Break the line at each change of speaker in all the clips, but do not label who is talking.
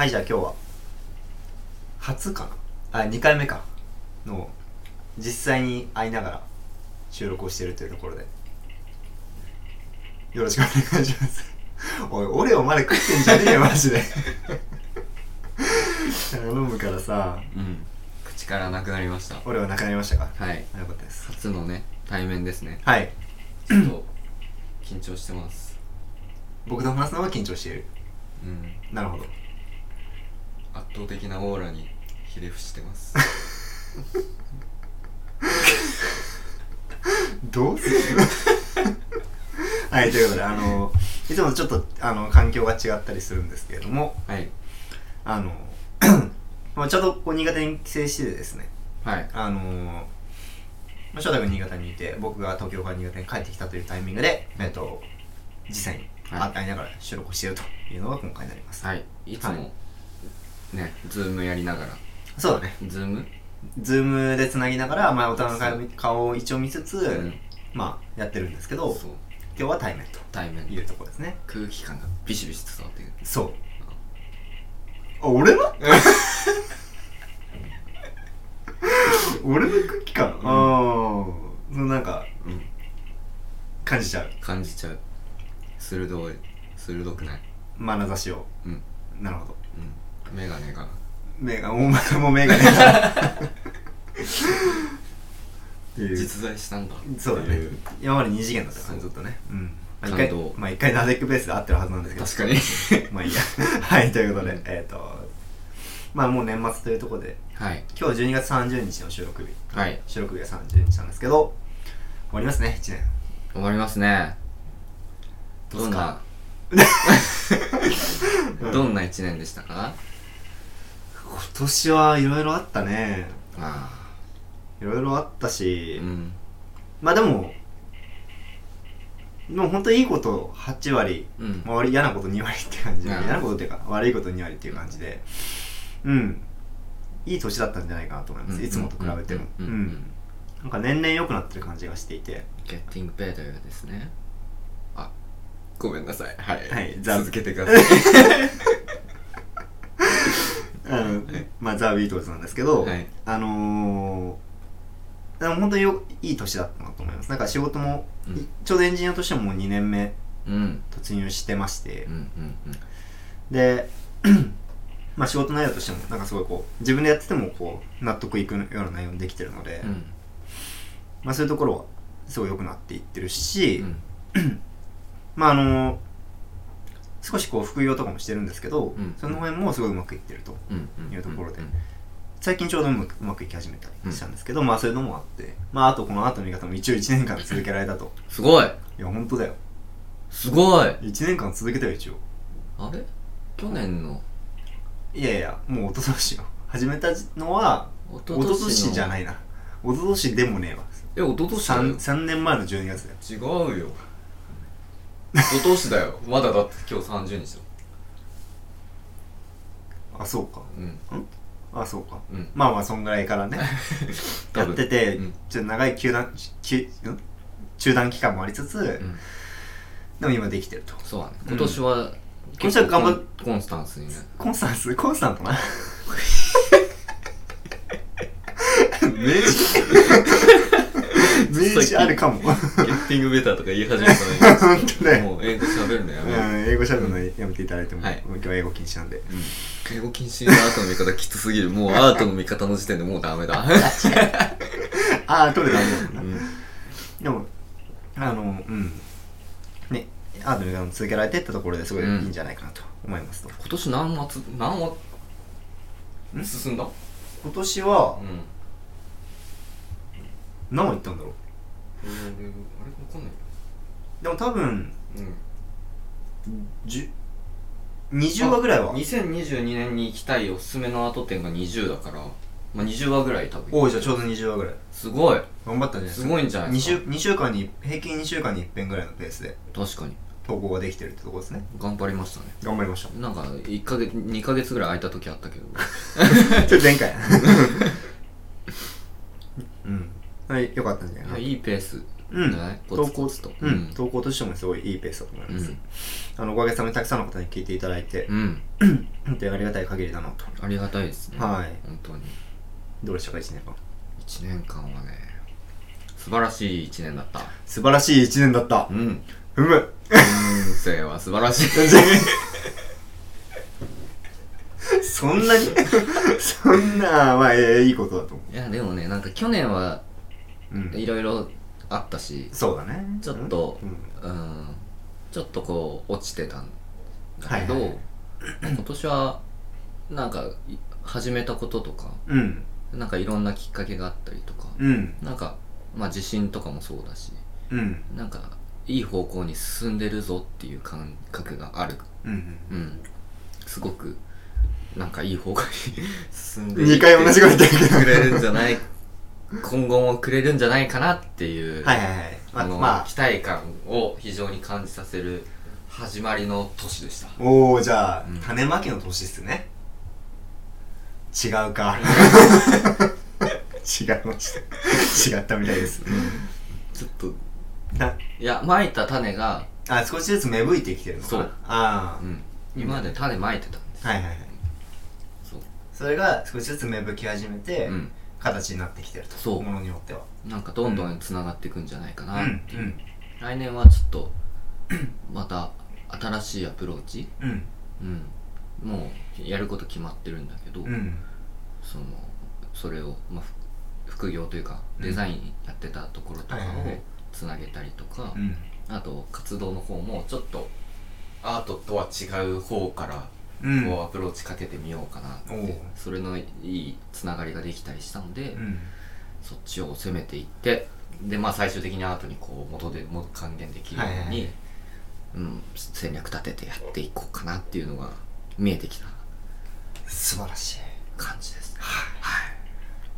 はいじゃあ今日は。初かな？あ2回目か。の実際に会いながら収録をしているというところで。よろしくお願いします。おいオレオまで食ってんじゃねえよ マジで。頼むからさ。
うん。口からなくなりました。
オレオなくなりましたか？
はい。
よかったです。
初のね対面ですね。
はい。
ちょっと緊張してます。
僕と話すのは緊張している。
うん。
なるほど
圧倒的なオーラにひれ伏してます。
どう？す るはいということであのいつもとちょっとあの環境が違ったりするんですけれども。
はい。
あの まあちょうどこう新潟に帰省しててですね。
はい。
あのまあ、翔太君新潟にいて僕が東京から新潟に帰ってきたというタイミングで、えっと、実際に
はい。
会いながら収録をしているというのが今回になります、
はい。いつも、
はい
ねズームやりながら。
そうだね。
ズーム？
ズームでつなぎながら、まあ、お互いの顔顔を一応見つつ、
うん。
まあやってるんですけど
そう。
今日は対面と。
対面。
いうところですね。
空気感がビシビシ伝わってくる。
そう。あ俺の？俺の空気感、ああそのなんか
うん。
感じちゃう。
感じちゃう。鋭い。鋭くない。
眼差しを。
うん。
なるほど。
うんメガネが。
目がもうまたもう目が。ねっていう。
実在したんだ。
そうだね。今まで二次元だったからね。ずっとね。うん。まあ一回まあ一回ナデックベースで合ってるはずなんですけど。
確かに。
まあいいや。はいということでえっ、とまあもう年末というところで。
はい。
今日12月30日の収録日。
はい。
収録日が30日なんですけど終わりますね1年。
終わりますね。
ど
んな？どんな一年でしたか？
今年はいろいろあったね。
あ
いろいろあった
あ
し、
うん。
まあでもでも本当にいいこと8割。
うん。
まあ、悪い嫌なこと2割って感じで。
うん
嫌なことっていうか悪いこと2割っていう感じで。うん。いい年だったんじゃないかなと思います、いつもと比べても。
う
うん。ん、
うん。うん。
なんか年々良くなってる感じがしていて。
Getting better ですね。あごめんなさい。はい、
はい。ザ
続けてください
あのまあザ・ビートルズなんですけど、
はい。
あのー、でも本当によいい年だったなと思います。なんか仕事も、
うん。
ちょうどエンジニアとしてももう2年目
うん。
突入してまして。
うん、うんうん。
で まあ仕事内容としてもなんかすごいこう自分でやっててもこう納得いくような内容にできてるので、
うん。
まあそういうところはすごい良くなっていってるし、
うん。
まああの少しこう副業とかもしてるんですけど、
うん。
その辺もすごいうまくいってるというところで。
うん。
最近ちょうどうまくいき始めたりしたんですけど、まあそういうのもあって。まああとこの後の見方も一応1年間続けられたと。
すごい。
いや本当だよ。
すごい。
1年間続けたよ一応。
あれ？去年の？
いやいやもう一昨年よ。始めたのは
一
一昨年じゃ
い
ないな。一昨年でもねえわ。
え一昨年だよ。
3, 3年前の12月だよ。
違うよ一昨年だよ。まだだって今日30日だ
あそうか。
うん。
あそうか。
うん。
まあまあそんぐらいからね。やってて、
うん。
ちょっと長い休断休ん？中断期間もありつつ、
うん。
でも今できてると。
そうだね。
うん。
今年は
今年は頑張っ
コンコンスタンスにね。
コンスタンス？コンスタントな？名詞あるかも。
ゲッティングベターとか言い始めた
本当だよ。
もう英語喋るのや
う
めよう、
ん英語しゃべるのやめていただいても、
はい。
もう今日は英語禁止なんで。
うん、英語禁止のアートの見方きつすぎる。もうアートの見方の時点でもうダメだ、
ああ取れたもんな、
うん。
でもあのうん。ねアートの見方も続けられてったところですごいいいんじゃないかなと思いますと、
今年何月何話
ん
進んだ？
今年は
うん。
何話いったんだろう？
えー、あれわかん。ない
でも多分
うん。
10 20話ぐらいは。
2022年に行きたいおすすめのアート展が20だからまあ20話ぐらい多分。
おおじゃあちょうど20話ぐらい。
すごい。
頑張ったんじゃないです
す
か
ごいんじゃないで
2,
すか。
週2週間に平均2週間に1遍ぐらいのペースで
確かに。
投稿ができてるってとこですね。
頑張りましたね。
頑張りました。
なんか1ヶ月2ヶ月ぐらい空いた時あったけど。
ちょっと前回。う んはいよかったんじゃないか
いやいいペース
うん。投稿
と。
うん、投稿としてもすごいいいペースだと思います、あのおかげさまでたくさんの方に聞いていただいて、
うん。
本当にありがたい限りだなと。
ありがたいですね。
はい。
本当に。
どうでしたか1年間
1年間はね素晴らしい1年だった。
素晴らしい1年だった。
うん。
ふむ
人生は素晴らしい。
そんなに？そんなまあええいいことだと思
いやでもねなんか去年は
う、うん
いろいろあったし
そうだね。
ちょっと
うん。
うん。ちょっとこう落ちてたんだけど、
はいはい。はい
今年はなんかい始めたこととか
うん。
なんかいろんなきっかけがあったりとか、
うん。
なんかまあ自信とかもそうだし
うん。
なんかいい方向に進んでるぞっていう感覚がある。
うん。
うん。すごくなんかいい方向に 進んで
二回同じこと言って
くれるんじゃない今後もくれるんじゃないかなっていう、
はいはいはい。ま
あ
まあ。
期待感を非常に感じさせる始まりの年でした。
おおじゃあ、
うん。
種まきの年っすね。違うか。違いました違ったみたいです。
ちょっと。
ない
やまいた種が、
あ少しずつ芽吹いてきてるのかな。
そう。
あ
うん、今まで種まいてたんです
あはいはいはい。
そう。
それが少しずつ芽吹き始めて、
うん
形になってきてると
そう。
ものによっては。
なんかどんどんつながっていくんじゃないかなっていう、
うん
来年はちょっとまた新しいアプローチ？
うん。
うん。もうやること決まってるんだけど、
うん。
そのそれを、まあ、ふ副業というかデザインやってたところとかをつなげたりとか、
うん。
あと活動の方もちょっとアートとは違う方から
うん
こうアプローチかけてみようかなって、
おう。
それのいいつながりができたりしたので、
うん。
そっちを攻めていってでまあ最終的にアートにこう元でも還元できるように、
はいはいはい。
うん、戦略立ててやっていこうかなっていうのが見えてきた。
素晴らしい。
感じです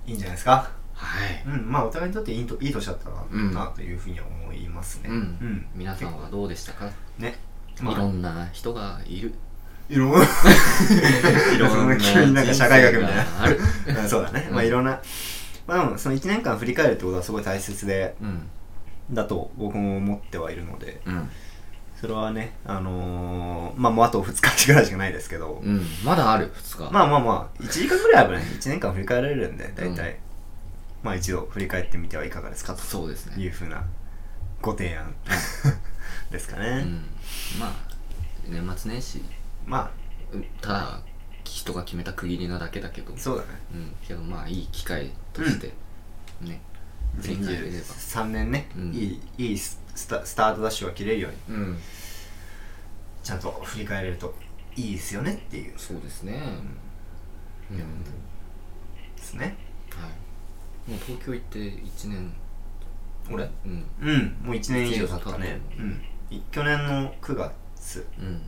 い。い。んじゃないですか？
はい。
うん。まあお互いにとっていいといい年だったなというふうには思いますね。
うん。
うん。
皆さんはどうでしたか、
ね。
いろんな人がいる
いろんな。いそんな急になんか社会学みたいな。そうだね、まあ
うん。
いろんな。まあでもその1年間振り返るってことはすごい大切で。
うん。
だと僕も思ってはいるので。
うん。
それはねあのー、まあもうあと2日ぐらいしかないですけど、
うん。まだある？2日。
まあまあまあ1時間ぐらいあればね1年間振り返られるんで大体、
うん
まあ一度振り返ってみてはいかがですか？と
そうですね。
いうふうな。ご提案。ですかね、
うん。まあ年末年始
ま
うんただ人が決めた区切りなだけだけど。
あそうだね。
うん。けどまあいい機会としてね振り返れれば。
3年ね、
うん。
いいいいスタスタートダッシュが切れるように。
うん。
ちゃんと振り返れるといいですよねっていう。
そうですね。うん。
ですね。
はい。もう東京行って1年。
俺？
うん。
うん。もう1年以上経ったね。う。ん。い去年の9月。
うん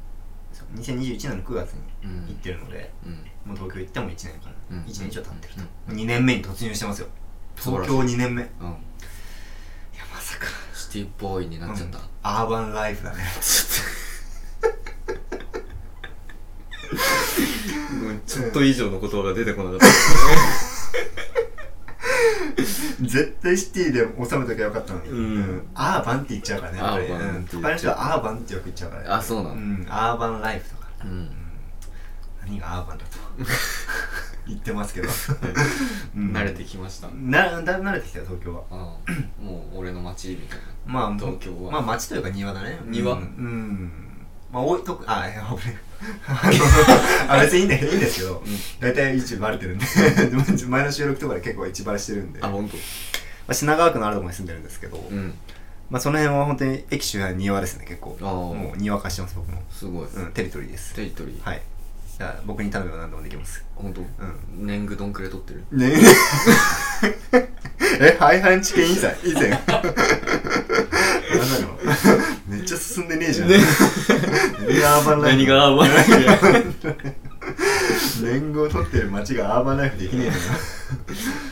2021年の9月に
うん。
行ってるので、
うん。
もう東京行っても1年間、
うん。
1年以上経ってると、
うん。
2年目に突入してますよ。東京2年目。いや
うん
まさか。
シティボーイになっちゃった、
うん。アーバンライフだね。
ちょっと以上の言葉が出てこなかった
絶対シティで収めときゃよかったのに、
うん。
アーバンって言っちゃうからねやっう。ん。の人はアーバンってよく言っちゃうから。ね
あそうなの。
ん、アーバンライフとか、
うん。
うん、何がアーバンだと。言ってますけど、うん。
慣れてきました。
なだいぶ慣れてきたよ東京は。
もう俺の街みたいな。
まあ
東京は。
まあ町というか庭だね。
庭。
うん、うんまあ多いとくあいや危ない あ別にいいんだけどいいんですけど、大体一応バレてるんで。前の収録とかで結構一バレしてるんで、ま
あ本当。
あ、品川区のあるところに住んでるんですけど、
うん。
まあその辺は本当に駅周辺庭ですね結構。
ああ
もう庭化してます僕の
すごい、
うんテリトリーです。
テリトリー。
はい。僕に頼めば何でもできます。
本当、
う
年貢どんくらい取ってる？
ね。え廃藩置県以前。以前なんだろうめっちゃ進んでねえじゃん、
ね。
何がアーバンライフ。
何がアーバンライフ
年貢を取ってる街がアーバンライフできね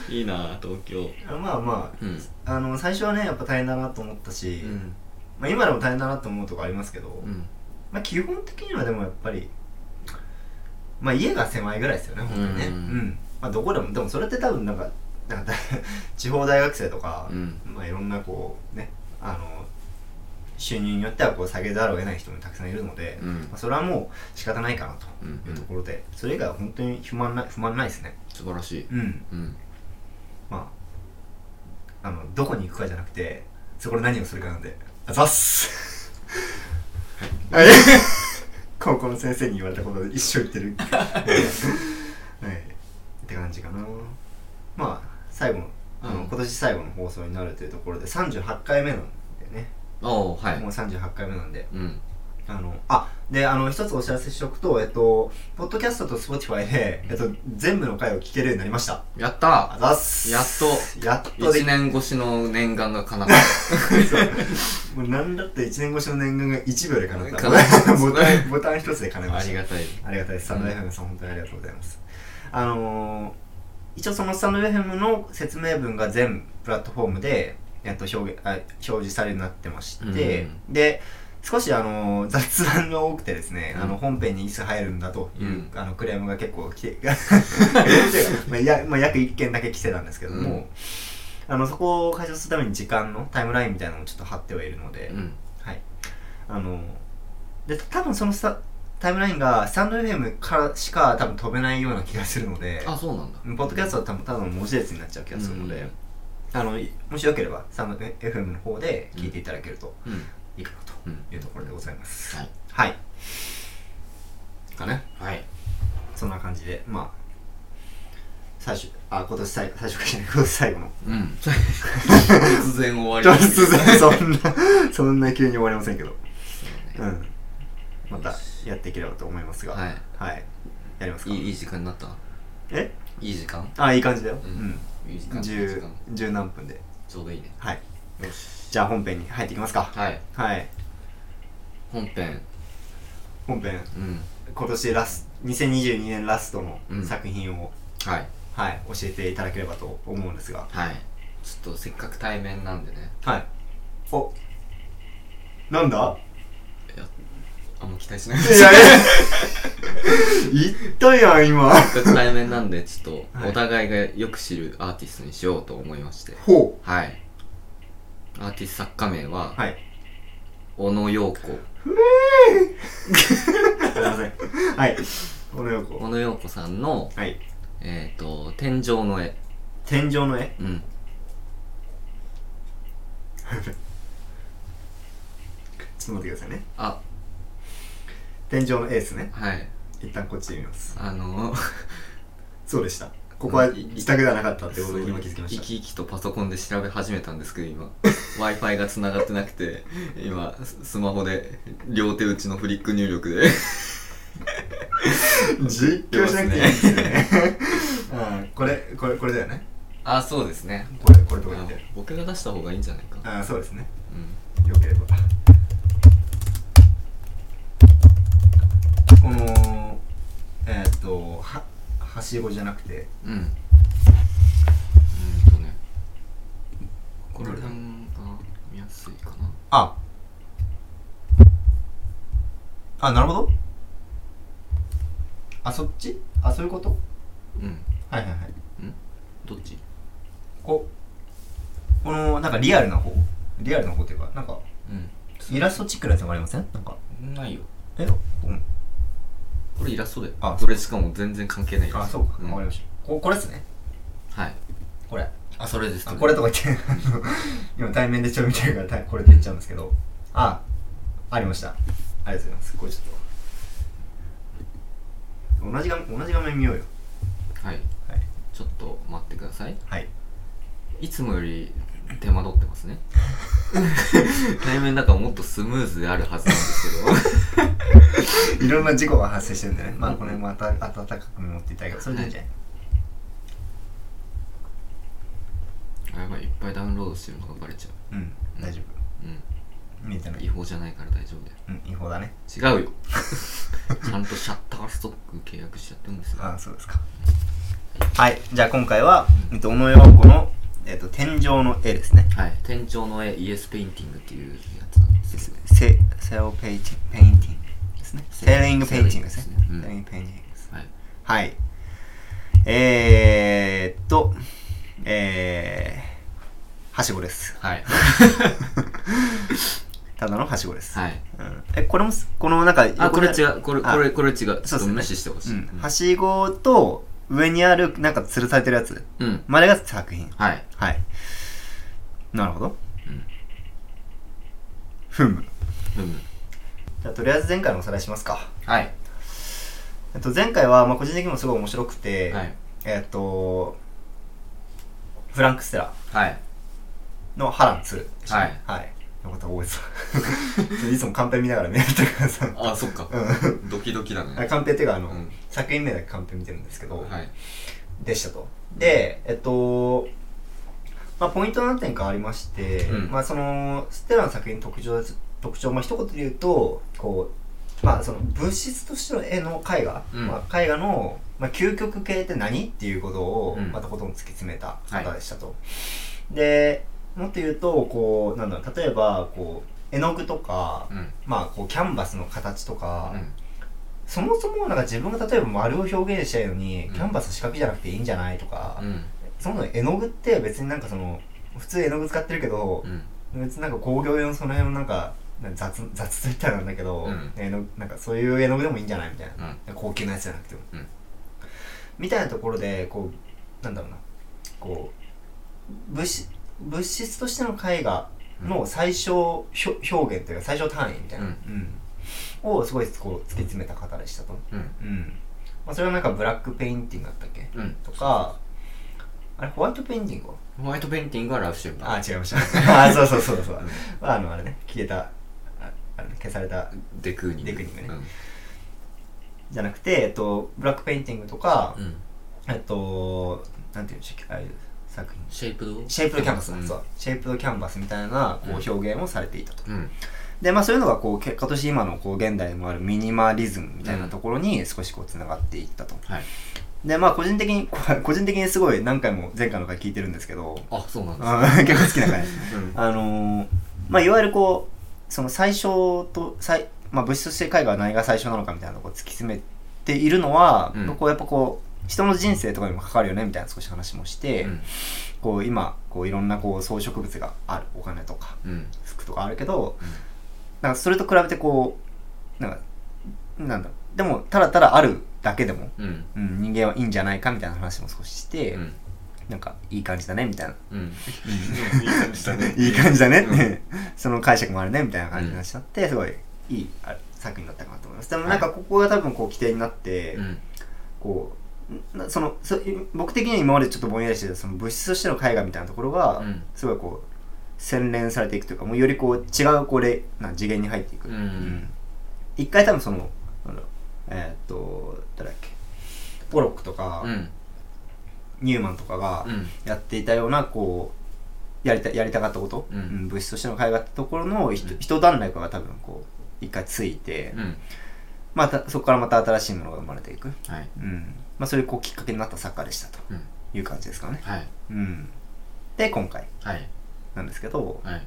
いいな東京。
まあま
うん。
ああの最初はねやっぱ大変だなと思ったし、
うん。
まあ、今でも大変だなと思うとこありますけど、
うん。
まあ基本的にはでもやっぱりまあ家が狭いぐらいですよね本当にね。
う
うんん、まあどこでもでもそれって多分なんかなんか地方大学生とか、
うん。
まあいろんなこうねあの収入によってはこう下げざるを得ない人もたくさんいるので、
うん。
まあ、それはもう仕方ないかなと
うん。
いうところで、それ以外は本当に不満ない不満ないですね。
素晴らしい。
うん。
うん。
まああのどこに行くかじゃなくてそこで何をするかなんで。あざっす。はい 高校の先生に言われたことで一生言ってる。はい。って感じかな。まあ最後のあの、
うん。
今年最後の放送になるというところで38回目なんでね、
おおはい。
もう38回目なんで。
うん。
あのあであの一つお知らせしておくとえっとポッドキャストと Spotify で、えっと、全部の回を聞けるようになりました。
やった
あざっす。
やっと。
やっとで。
1 年越しの念願が叶った。
もうなんだって1年越しの念願が1秒で叶った。
叶った
ボタンボタン一つで叶いました。
ありがたい。
ありがたいです。スタンド FM さん、本当にありがとうございます。あのー、一応そのスタンド FM の説明文が全プラットフォームで、えっと、表現あ表示されるようになってまして、で少しあのー雑談が多くてですね、
うん。
あの本編にいつ入るんだという、
うん。
あのクレームが結構来て まあ、やまあ、約1件だけ来てたんですけども、
うん。
あのそこを解消するために時間のタイムラインみたいなのをちょっと貼ってはいるので、
うん。
はい。あので多分そのスタタイムラインがスタンド FM からしか多分飛べないような気がするので
あそうなんだ。
ポッドキャストは多分ただの文字列になっちゃう気がするので、あのいもしよければスタンド FM の方で聞いていただけると
うん。
いいかなと
うん
いうところでございます、
はい。
はい。かね
はい。
そんな感じでまあ最初あ今年最後最初かじゃない今年最後の。
うん。突然終わり。
突然そんなそんな急に終わりませんけど。
ね。
うん。またやっていければと思いますが。
はい。
はい。やりますか。
いいいい時間になった？
え？
いい時間？
あいい感じだよ。
う
うんん
いい時間。いい時
十
間
十何分で。
ちょうどいいね。
はい。
よし。
じゃあ本編に入っていきますか。
はい。
はい。
本編。
本編。
うん。
今年ラス2022年ラストの
うん。
作品を、
はい。
はい教えていただければと思うんですが。
はい。ちょっとせっかく対面なんでね。
はい。お。なんだ？
いやあんま期待しない。
いやいや。言ったやん今。
対面なんでちょっ
はい。
とお互いがよく知るアーティストにしようと思いまして。
ほ
はい。アーティスト作家名は
うはい。
小野陽子。
すいません。はい。この横
小野陽子さんの
はい。
えっ、と天井の絵。
天井の絵？
うん。
ちょっと待ってくださいね。
あ
天井の絵ですね。
はい。
一旦こっちで見ます。
あの
そうでした。ここは自宅ではなかったってことに今気づきまし
生
た
き生きとパソコンで調べ始めたんですけど今。W i f i が繋がってなくて今ススマホで両手打ちのフリック入力で。
実況しなくていいんですよね。うん。これこれこれだよね。
あそうですね。
これこれとか言っ
あ
て
僕が出した方がいいんじゃないか。
あそうですね。
うん。
よければこのえーっとははしごじゃなくて。
うん。うんとね。これが見やすいかな。
あ。あなるほど。あそっち？あそういうこと？
うん。
はいはいはい。
どっち？
ここのなんかリアルな方？リアルな方っていうかなんか
うん。
イラストチックなやつもありません？なんか。
ないよ。
え？うん
これイラストで
あ
これしかも全然関係ない
あそうか。
ん。
わかりました。ここれっすね。
はい。
これ。
あそれです。
あこれとか言って。今対面でちょ見てるからたこれって言っちゃうんですけど。あありました。ありがとうございます。これちょっと。同じ画面同じ画面見ようよ。
はい。
はい。
ちょっと待ってください。
はい。
いつもより手間取ってますね。対面だからもっとスムーズであるはずなんですけど。
いろんな事故が発生してるんでね。まあこれもあた温かく見守っていただければそれでいいんじゃない、
あやばい。いっぱいダウンロードしてるのがバレちゃ
う。ん。大丈
う
夫見えてない。
うん違法じゃないから大丈夫だよ。
うん違法だね。
違うよ。ちゃんと Shutterstock 契約しちゃってるんですよ。
ああそうですか。はい。じゃあ今回は、えっと、オノ・ヨーコの、えっと、天井の絵ですね。
はい。天井の絵 Yes Painting っていうやつなんですけど。
セセ Ceiling Painting ですね。 Ceiling Painting ですね。
Ceiling Painting です。はい。
はい。えー、っとえはしごです。
はい。
ただのはしごです、
はい。
うん、えこれもすこのなんか
あこれ違
う、
うこれ
あ
これこれ違う。ちょっと無視してほしい。
うん、はしごと上にあるなんか吊るされてるやつ。
うん。
までが作品。
はい。
はい。なるほど、
うん。
ふむ。
うん
じゃあとりあえず前回のおさらいしますか。
はい。
えっと前回はまあ個人的にもすごい面白くて、
はい。
えっとフランク・ステラ
はい。
の波乱2
はい。
はいよかった覚えてたいつもカンペ見ながら見られてるからさ。
あそっか。
うん。
ドキドキだね。
あカンペっていうかあの、
うん。
作品名だけカンペ見てるんですけど、
はい。
でしたと。でえっとまあポイント何点かありまして、
うん。
まあそのステラの作品の特徴です特徴まあ一言で言うとこうまあその物質としての絵の絵画、
うん。
まあ、絵画の、まあ、究極系って何っていうことを
うん。
またことん突き詰めた方でしたと、でもっと言うとこうなんだろう例えばこう絵の具とか、
うん。
まあこうキャンバスの形とか、
うん。
そもそもなんか自分が例えば丸を表現したいのに、
うん。
キャンバス四角じゃなくていいんじゃないとか、
うん。
そもそも絵の具って別になんかその普通絵の具使ってるけど
う、ん。
別になんか工業用のその辺のなんか雑雑と言ったらなんだけど、
うん。
絵のなんかそういう絵の具でもいいんじゃないみたいな、
うん。
高級なやつじゃなくても、
うん。
みたいなところでこうなんだろうな。こう物質物質としての絵画の最小ひょ表現というか最小単位みたいな、
うん。
うんをすごいこう突き詰めた方でしたと。
うん。
うん。まあ、それはなんかブラックペインティングだったっけ？
うん。
とかあれホワイトペインティングは？
ホワイトペインティングはラウシェン
あ違いました。あそうそうそうそう、まあ、あのあれね消えたああれね消された
デクーニング。
デクーニングね。
うん。
じゃなくて、えっと、ブラックペインティングとか、
うん。
えっとなんていうんでしたっけ？ああいう作品。
シェイプド？
シェイプドキャンバス。だ、
うん。
そう。シェイプドキャンバスみたいなこう表現をされていたと、
うん。
でまあそういうのがこう結果として今のこう現代にもあるミニマリズムみたいなところに少しこうつながっていったと、
はい。
でまあ個人的にこ 個人的にすごい何回も前回の回聞いてるんですけど。
あそうなんです
結構好きな回。
うん。
あのーまあいわゆるこうその最初と最、まあ、物質として絵画は何が最初なのかみたいなのを突き詰めているのは、
うん。
こうやっぱこう人の人生とかにも関わるよねみたいな少し話もして、
うん。
こう今こういろんなこう装飾物があるお金とか
うん。
服とかあるけどなんかそれと比べてこうなんかなんだでもただただあるだけでも、
うん。
うん、人間はいいんじゃないかみたいな話も少しして、
うん。
なんかいい感じだねみたいな。
うん。いい感じだね。
いい感じだねって、
うん。
その解釈もあるねみたいな感じになっちゃって、すごいいいあ作品だったかなと思います。でもなんかここが多分こう起点になって、
うん。
こうなそのそ僕的には今までちょっとぼんやりしてたその物質としての絵画みたいなところが、
うん。
すごいこう洗練されていくというかもうよりこう違うこうレな次元に入っていく、
うん。
一回多分そのえーっと誰だっけポロックとか、
うん。
ニューマンとかが
うん。
やっていたようなこうやりたやりたかったこと、
うん。
物質としての絵画ってところの一
うん。
一段落が多分こう一回ついて、
うん。
またそこからまた新しいものが生まれていく、
はい。
うんまあ、そういうこうきっかけになった作家でしたと
うん。
いう感じですかね、
はい。
うん、で今回。
はい。
なんですけど。
はい。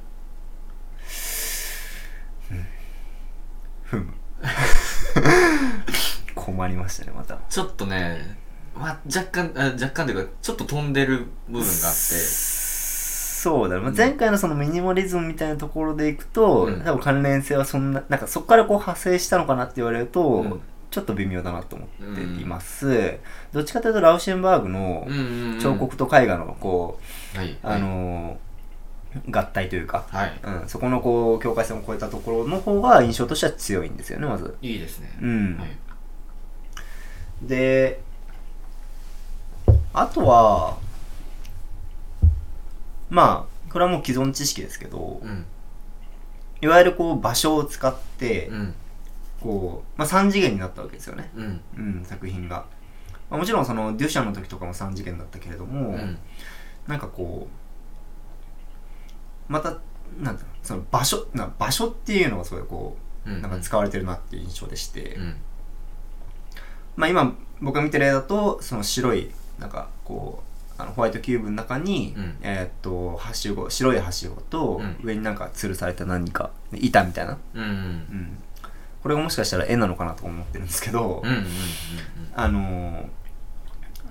ふむ。困りましたねまた。
ちょっとねまあ若干あ若干というかちょっと飛んでる部分があって。
そうだね、まあ、前回のそのミニマリズムみたいなところでいくと、
うん。
多分関連性はそんななんかそこからこう派生したのかなって言われると、
うん
ちょっと微妙だなと思っています、どっちかというとラウシェンバーグの
うんうんうん。
彫刻と絵画のこう、
はい。
あのー合体というか、
はい。
うん、そこのこう境界線を越えたところの方が印象としては強いんですよねまず。
いいですね。
うん。
はい。
であとはまあこれはもう既存知識ですけど、
うん。
いわゆるこう場所を使って、
うん
こう、まあ、3次元になったわけですよね、
うん。
うん、作品が、まあ、もちろんそのデュシャンの時とかも3次元だったけれども、
うん。
なんかこうまたなんその場所な場所っていうのがすごいこう
うん。
なんか使われてるなっていう印象でして、
うん。
まあ今僕が見てる絵だとその白いなんかこうあのホワイトキューブの中に、
うん。
えーっとはしご白いはしごと、
うん。
上になんか吊るされた何か板みたいな、
うんうん。
うん、これがもしかしたら絵なのかなと思ってるんですけど、
うんうんうん
あのー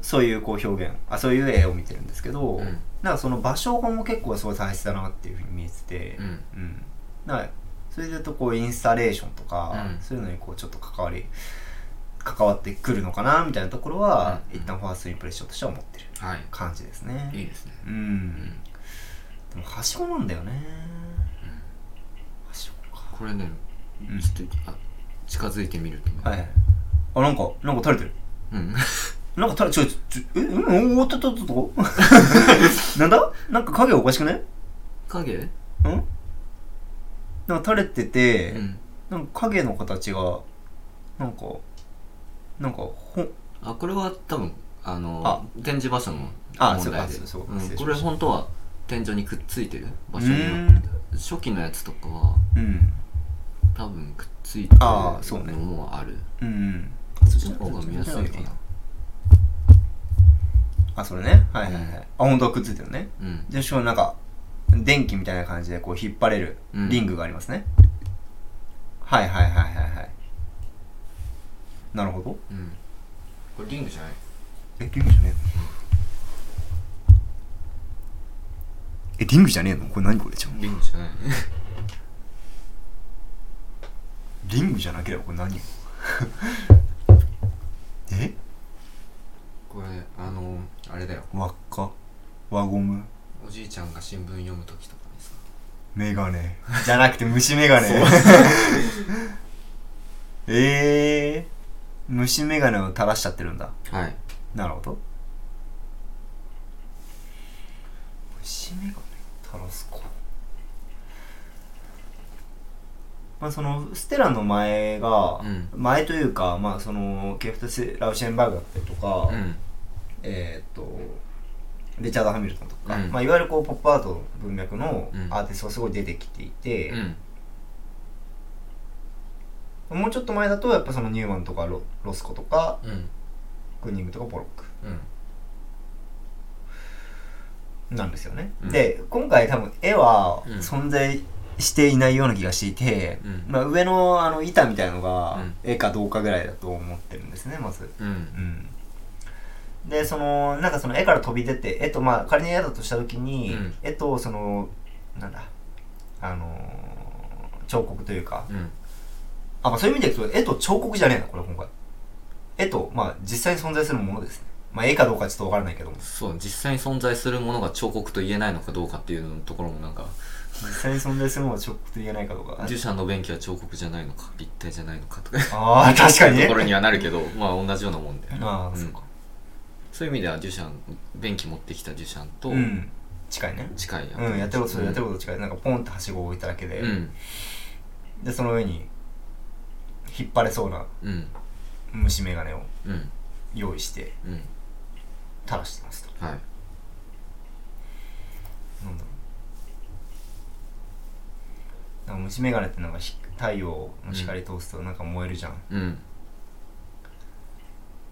そういうこう表現あそういう絵を見てるんですけど、
うん。
なんかその場所も結構すごい大切だなっていうふうに見えてて、
うん。
うん、だからそれでとこうインスタレーションとか、
うん。
そういうのにこうちょっと関わり関わってくるのかなみたいなところは、
うん。
一旦ファーストインプレッションとしては思ってる
はい。
感じですね。
いいですね。
うん、
うん
でもはしごなんだよね、はしごか。
これね
うん。
ちょっとあ近づいてみるとね
はい。あなんかなんか垂れてる。
うん。
なんか垂れちょちょちょえうんおっとっとっと。なんだ？なんか影おかしくね？
影？
うん？なんか垂れてて、
うん。
なんか影の形がなんかなんかほん。
あこれは多分あの
あ。
展示場所の
あ
問題で。
そうそうそう
うん。
失礼しました。
これ本当は天井にくっついてる場所
う
によって初期のやつとかは
うん。
多分くっついてる
あーそうね。
のもある。
うんうん。
こっちの方が見やすいかな。
あそれね？はいはいはい、あ本当はくっついてるね。
うん。
でしかもなんか電気みたいな感じでこう引っ張れる
うん。
リングがありますね、はいはいはいはいはい。なるほど。
うん。これリングじゃない？
えリングじゃねえの？えリングじゃねえの？これ何これ？じゃん
リングじゃない
リングじゃなければこれ何 え？
これあのあれだよ。
輪っか？輪ゴム？
おじいちゃんが新聞読む時とかにさ。
メガネじゃなくて虫メガネええー、虫メガネを垂らしちゃってるんだ。
はい。
なるほど。虫眼鏡垂らすかまあそのステラの前が、
うん。
前というかまあそのケフトス・ラウシェンバーグだったりとか、
うん。
えーっとリチャード・ハミルトンとか、
うん。
まあ、いわゆるこうポップアートの文脈の
うん。
アーティストがすごい出てきていて
う、ん。
もうちょっと前だとやっぱそのニューマンとかロロスコとか
うん。
クニングとかポロック。
うん。
なんですよね、
うん。
で今回多分絵は
うん。
存在していないような気がしていて、
うん。
まあ、上のあの板みたいのが
うん。
絵かどうかぐらいだと思ってるんですねまず。
うん。
うん。でそのなんかその絵から飛び出て絵とまあ仮に絵だとした時に、
うん。
絵とそのなんだあのー彫刻というか。
うん。
あ、まあ、そういう意味でいくと絵と彫刻じゃねえなこれ今回。絵とまあ実際に存在するものですね。まあ絵かどうかちょっとわからないけども。
そう実際に存在するものが彫刻と言えないのかどうかっていうのところもなんか
実際に存在するものは彫刻と言えないかどうか。
デュシャンの便器は彫刻じゃない のか立体じゃないのかとか。
ああ確かにね。
ところにはなるけどまあ同じようなもんで。
ああ、
うん
そうか
そういう意味ではデュシャン便器持ってきたデュシャンと
うん近いね。
近い
うんやってること、
うん
やってること近い。なんかポンってはしごを置いただけで、
うん。
でその上に引っ張れそうな
うん。
虫眼鏡を
うん。
用意して
うん。
垂らしてますと。
はい。
なんだろうなんか虫眼鏡ってなんかひ太陽の光通すとなんか燃えるじゃん、
うん。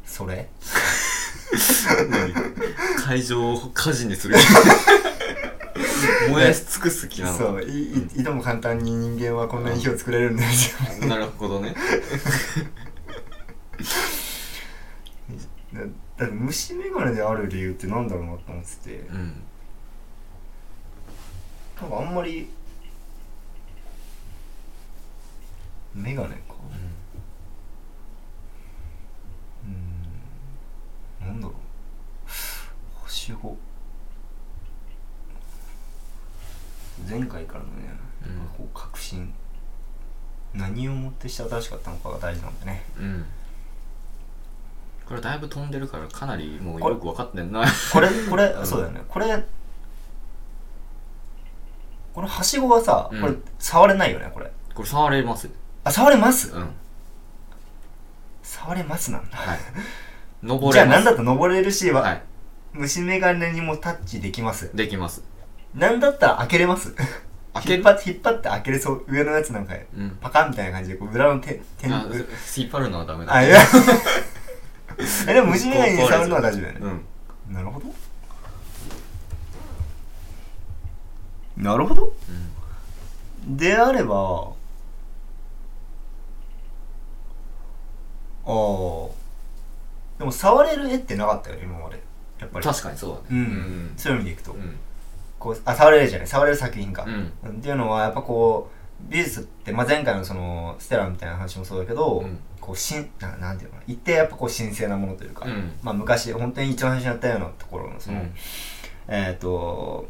それ？
会場を火事にする。燃やし尽くす気なの？
そういいいとも簡単に人間はこんなに火を作れるんですよ
なるほどね。
だだって虫眼鏡である理由ってなんだろうなと思ってて。
うん。
なんかあんまり眼鏡か。うん。なんだろう。はしご。前回からのね、
うん。
なんかこう確信。何をもってして新しかったのかが大事なんでね。
うん。これだいぶ飛んでるからかなりもうよく分かってんな。
これこれ、
うん。
そうだよね。これこのはしごはさ、
うん。
これ触れないよねこれ。
これ触れます
あ触れます、
うん。
触れますなんだ。
はい。登
じゃあなんだと登れるし、わ
は？い。
虫眼鏡にもタッチできます
できます。
なんだったら開けれます？
開ける？
引っ張って引っ張って開けれそう。上のやつなんか
うん。
パカンみたいな感じで。こう裏の点点
あ引っ張るのはダメだ。
あいや。えでも虫眼鏡に触るのは大丈夫だよね、
うん。
なるほど。なるほど。
うん。
であればああでも触れる絵ってなかったよね今まで。やっぱり。
確かにそうだね。
うん。そういう意味でいくと、
うん。
こうあ触れるじゃない。触れる作品か、
うん。
っていうのはやっぱこう美術って、まあ、前回のそのステラみたいな話もそうだけど、
うん。
こうしんななんていうのかな。一定やっぱこう神聖なものというか、
うん。
まあ昔本当に一番最初にやったようなところのその、
うん。
えっ、と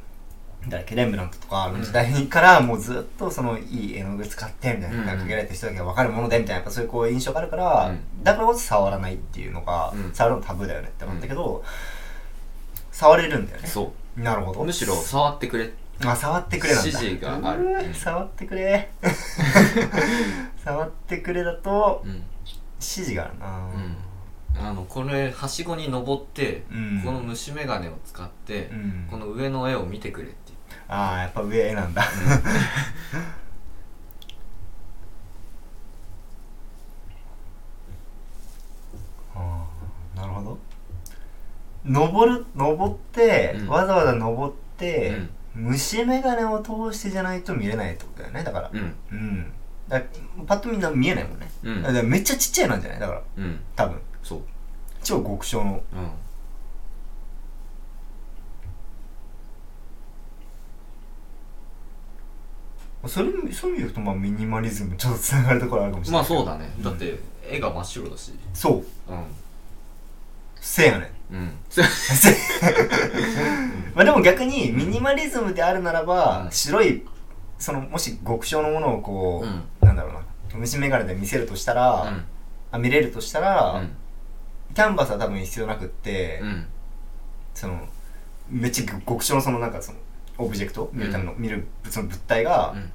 誰だっけレンブラントとかの時代からもうずっとそのいい絵の具使ってみたいな、か限られた人だけが分かるものでみたいなやっぱそういうこう印象があるから、
うん。
だからこそ触らないっていうのが、
うん。
触るのタブーだよねって思ったけど、触れるんだよね。
そ
なるほど。
うむしろ触ってくれ。
あ触ってくれなんだ。
指示がある。
触ってくれ。触ってくれだと
うん。
指示があるな。
うん。あのこれはしごに登って、
うん。
この虫眼鏡を使って、
うん。
この上の絵を見てくれ。って
ああやっぱ上絵なんだ。
言って、
ああなるほど。登る登って、
うん。
わざわざ登って、
うん。
虫眼鏡を通してじゃないと見れないってことだよね。だから。
うん。
うん。だパッとみんな見えないもんね、
うん。
だからめっちゃちっちゃいなんじゃない。だから。
うん。
多分。
そう。
超極小の。
うん
それそういう意味で言うとまあミニマリズムちょっとつながるところあるかもしれない
まあそうだね、
ん。
だって絵が真っ白だし。
そう。
うん。
せやねん。
うん。
まあでも逆にミニマリズムであるならば、
うん。
白いそのもし極小のものをこう、
うん。
なんだろうな。虫眼鏡で見せるとしたら、
うん。
あ見れるとしたら、
うん。
キャンバスは多分必要なくって、
うん。
そのめっちゃ極小のそのなんかそのオブジェクト見るための、見るその物体が、
うん。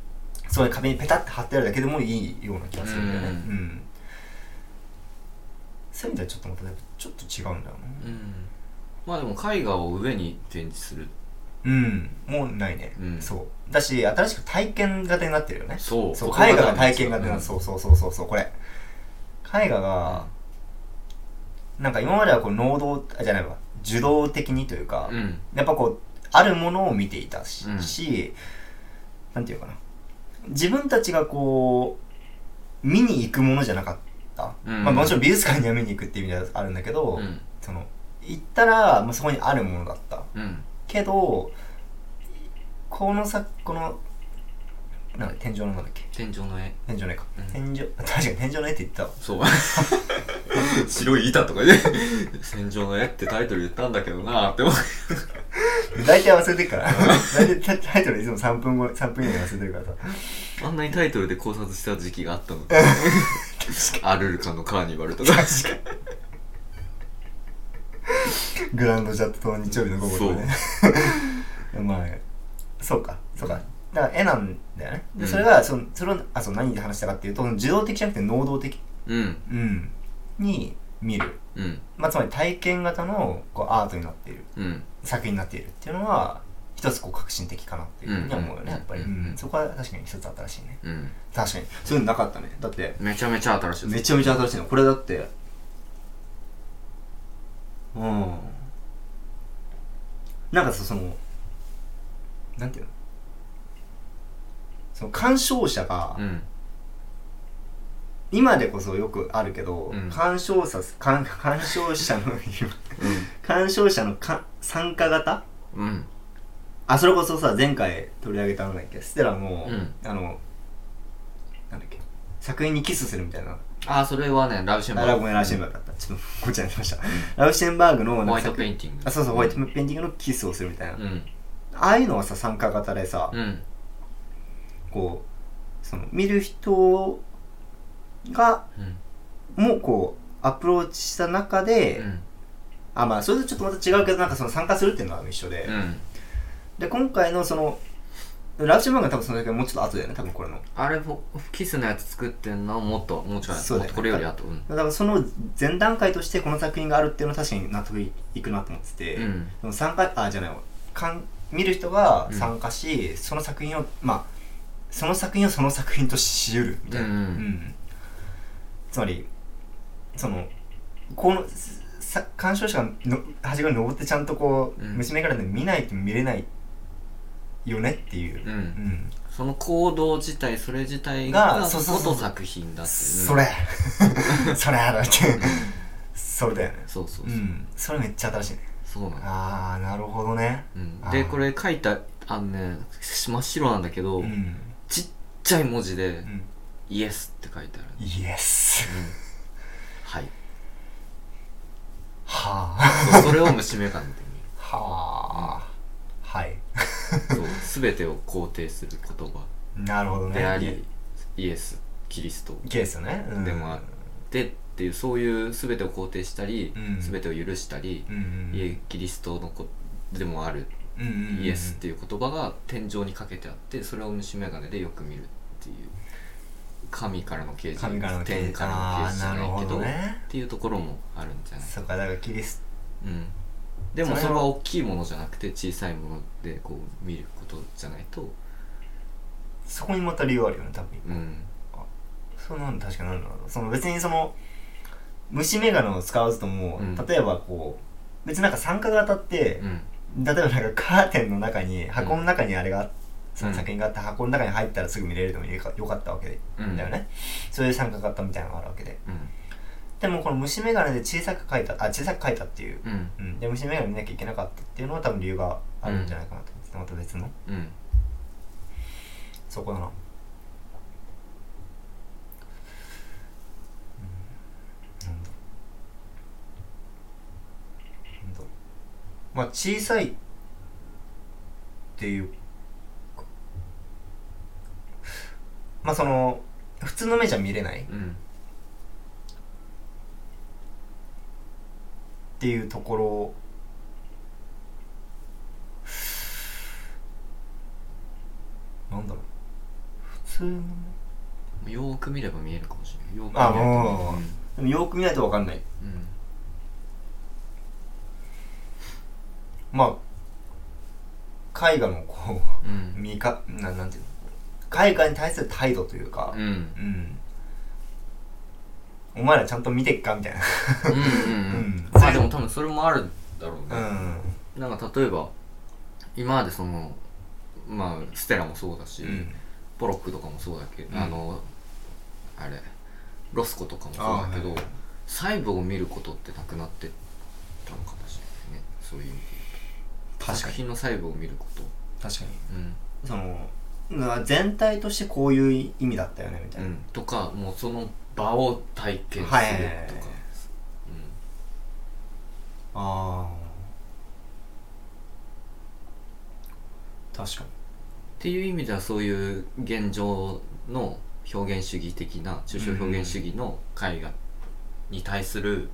そういう壁にペタッて貼ってあるだけでもいいような気がするんだよね、
うん。
うん。そういう意味ではちょっとまたちょっと違うんだよな。
うん。まあでも絵画を上に展示する。
うん、もうないね、
うん。
そう。だし新しく体験型になってるよね。
そう。
そう。絵画が体験型にな
う
そうそうそうそうそう。これ。絵画が、なんか今まではこう能動あじゃないわ。受動的にというか、
うん。
やっぱこうあるものを見ていたし,、
うん。
しなんていうかな。自分たちがこう見に行くものじゃなかった、
うん。
まあ、もちろん美術館には見に行くっていう意味ではあるんだけど、
うん。
その行ったらもうそこにあるものだった。
うん。
けどこのさこのなんだ天井のなんだっけ？
天井の絵。
天井の絵か、
うん。
天井確かに天井の絵って言ったわ。
そう 白い板とかで天井の絵ってタイトル言ったんだけどなーって思う。
大体忘れてるから。大体タタイトルいつも3分後3分以内に忘れてるからさ。
あんなにタイトルで考察した時期があったの？アルルカのカーニバルとか。
グランドジャットと日曜日の午後とかね。まあそうか。そうか。だから絵なんだよね。で
うん。
それがそのそれをあそう何で話したかっていうと受動的じゃなくて能動的。
うん。
うんに見る。
うん。
まあつまり体験型のこうアートになっている。
うん。
作品になっているっていうのは一つこう革新的かなっていうふうには思うよね、
うん
やっぱり、
うん。
うん。そこは確かに一つ新しいね。
うん。
確かに。そういうのなかったね。だって
めちゃめちゃ新しい
めちゃめちゃ新しいの。これだってうん。なんかさそのなんていうの？その鑑賞者が、
うん
今でこそよくあるけど、
うん。
鑑賞者鑑鑑賞者の 鑑賞者のか参加型？
うん。うん
あそれこそさ前回取り上げたのだっけ？ステラの、
うん。
あのなんだっけ？作品にキスするみたいな。
あそれはねラウシェンバーグ。
あラごめんラウシェンバーグだった。ちょっとこっちになりました、ラウシェンバーグの
ホワイトペ
ン
インティング。
あそうそうホワイトペインティングのキスをするみたいな、
うん。
ああいうのはさ参加型でさ、
うん。
こうその見る人が
うん。
もこうアプローチした中で、
うん。
あまあそれとちょっとまた違うけどなんかその参加するっていうのは一緒で、
うん。
で今回のそのラウシェンバーグは多分その時はもうちょっと後だよね多分これの。
あれもキスのやつ作ってんのはもっともうちょい
そうだよね。
これより後。うん。
だからその前段階としてこの作品があるっていうのは確かに納得いくなと思ってて、
うん。
でも参加あじゃないわかん見る人が参加し、その作品をまあその作品をその作品としうるみたいな、
うん。うん
つまりそのこのさ鑑賞者がの端っこに登ってちゃんとこう、
うん。
虫眼鏡で見ないと見れないよねっていう、
うん。
うん。
その行動自体それ自体
が
が
そうそうそう
元作品だっていう。
それ。それあるって。それだよね。
そうそうそう、
うん。それめっちゃ新しいね。
そうなの、
ああなるほどね。
うん。
あ、ー。
でこれ書いたあのね真っ白なんだけど、
うん。
ちっちゃい文字で
うん「
イエス」って書いてある、
イエス
うん、はい。
はあ。
そうそれを虫眼鏡で
はあ。はい。
そう全てを肯定する言葉。
なるほどね。
でありイエスキリスト。
ケースよね。うん。
でもあでっていうそういう全てを肯定したり、
うん。
全てを許したり、
うんうん。
イエキリストの子でもある。
うんうんうん
イエスっていう言葉が天井にかけてあってそれを虫眼鏡でよく見るっていう神からの啓示。
神からの啓示。
天からの啓示じゃないけど
あーなるほどね。
っていうところもあるんじゃない？
そうかだからキリス
うん。でも
それは
大きいものじゃなくて小さいものでこう見ることじゃないと。
そこにまた理由あるよね多分。
うん。
そうなんだ確かになんだろうな。その別にその虫眼鏡を使わずとも、
うん。
例えばこう別になんか参加型って
う、ん。
例えばなんかカーテンの中に箱の中にあれが、その作品があって箱の中に入ったらすぐ見れるでもよかったわけ
うん。
だよね、そういう参加型みたいなのがあるわけで。
うん。
でもこの虫眼鏡で小さく書いたあ小さく書いたっていう、
うん。
うん、で虫眼鏡見なきゃいけなかったっていうのは多分理由があるんじゃないかなと思って、また別の。
うん。
そこだ。なまあ小さいっていうかまあその普通の目じゃ見れない。っ
うん。
ていうところ。なんだろう。普通の目。
よーく見れば見えるかもしれない。よーく見
あ
ると
でもよく見ないと分かんない。
うん。
まあ絵画のこ
うん。
う見かななんていうの？絵画に対する態度というか
うん。
うん。お前らちゃんと見てっかみたいな。
うんうんう
うん。
んまあでも多分それもあるだろう
う
ね
ん。
なんか例えば今までそのまあステラもそうだし、
うん。
ポロックとかもそうだけど、
うん。
あのあれロスコとかもそうだけど、
あはいはい。
細部を見ることってなくなってたのかもしれないね。そういう。意味で作品の細部を見ること。
確かに。
うん、
そのな全体としてこういう意味だったよねみたいうな、
ん、とかもうその場を体験するとか、
はいはいはいはい。ああ確か
っていう意味ではそういう現状の表現主義的な抽象表現主義の絵画に対する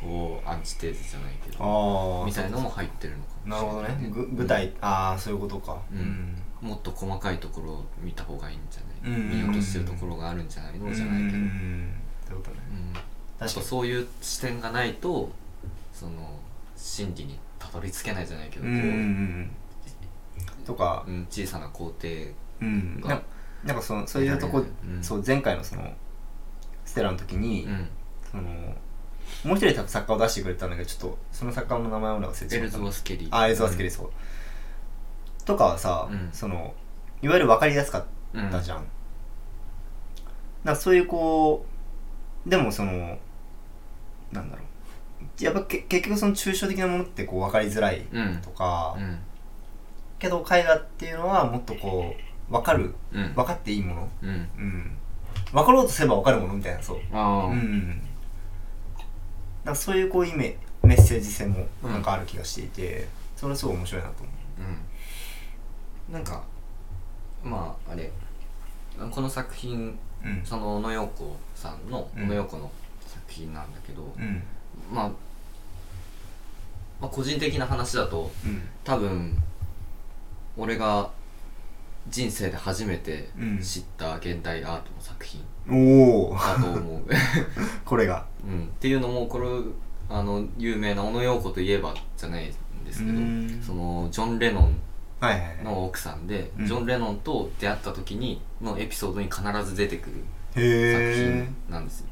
こうアンチテーゼじゃないけ
に
どみたいのも入ってるのか
なるほど
もしれない
ね。ぐ具体、ああそういうことか。
うんもっと細かいところを見た方がいいんじゃない、
うん
見ようとしてるところがあるんじゃないの？じゃないけど、
う
うん
ういうことね。
あ
確かに。
とそういう視点がないとその真理にたどり着けないじゃないけど、
うんうんうんとか。
こううん小さな工程
うん。
が
ななんかそのそういうとこ、
うん。
そう前回のそのステラの時に、
うん。
そのもう一人作家を出してくれたんだけどちょっとその作家の名前を忘れてしまった。
エルズワスケリー。
あエルズワスケリーそう、とかはさ、
うん。
そのいわゆる分かりやすかったじゃん、だからそういうこうでもそのなんだろう。やっぱけ結局その抽象的なものってこう分かりづらい
うん
とか、
うん。
けど絵画っていうのはもっとこう分かる
うん。
分かっていいもの。
うん。
うん。分かろうとすれば分かるものみたいなそう。うん。だからそういうこうイメメッセージ性もなんかある気がしていて、それはすごい面白いなと思
うんなんかまああれ。この作品
ううん。
その小野洋子さんの
うん。
小野洋子の作品なんだけど、
うん。
まあ、まあ個人的な話だと
うん。
多分俺が人生で初めて
うん。
知った現代アートの作品
おお
だと思う、
これが。
うん、っていうのもこれあの有名な小野洋子といえばじゃないんですけど
うん。
そのジョン・レノンの奥さんで、
うん。
ジョン・レノンと出会った時にのエピソードに必ず出てくる作
へ
品なんですよ、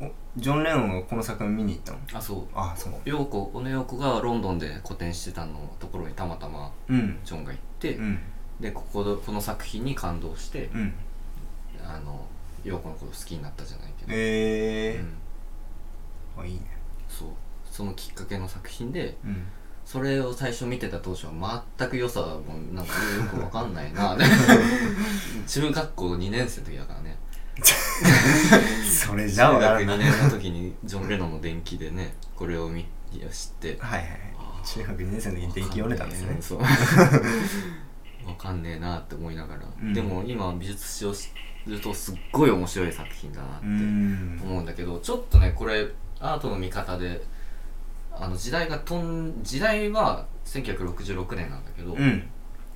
えジョン・レノンがこの作品見に行ったの？
あそう。
あそう。
陽子小野洋子がロンドンで個展してたのところにたまたま
うん。
ジョンが行って、
うん。
でここでこの作品に感動して、
うん。
あの陽子のこと好きになったじゃないけど、
ええ
うん。
あいいね。
そう。そのきっかけの作品で
うん
それを最初見てた当初は全く良さもなんかよくわかんないな。中学校2年生の時だからね。
それじ
中学
ゃあ分からんな。
2年の時にジョン・レノンの伝記でねこれを見いや知って。
はいはい中学2年生の時に電気読んでたんですね
そう。わかんねえなって思いながら、
うん。
でも今美術史を知るとすっごい面白い作品だなって
うん。
思うんだけどちょっとねこれアートの見方であの時代がとん時代は1966年なんだけど、
うん。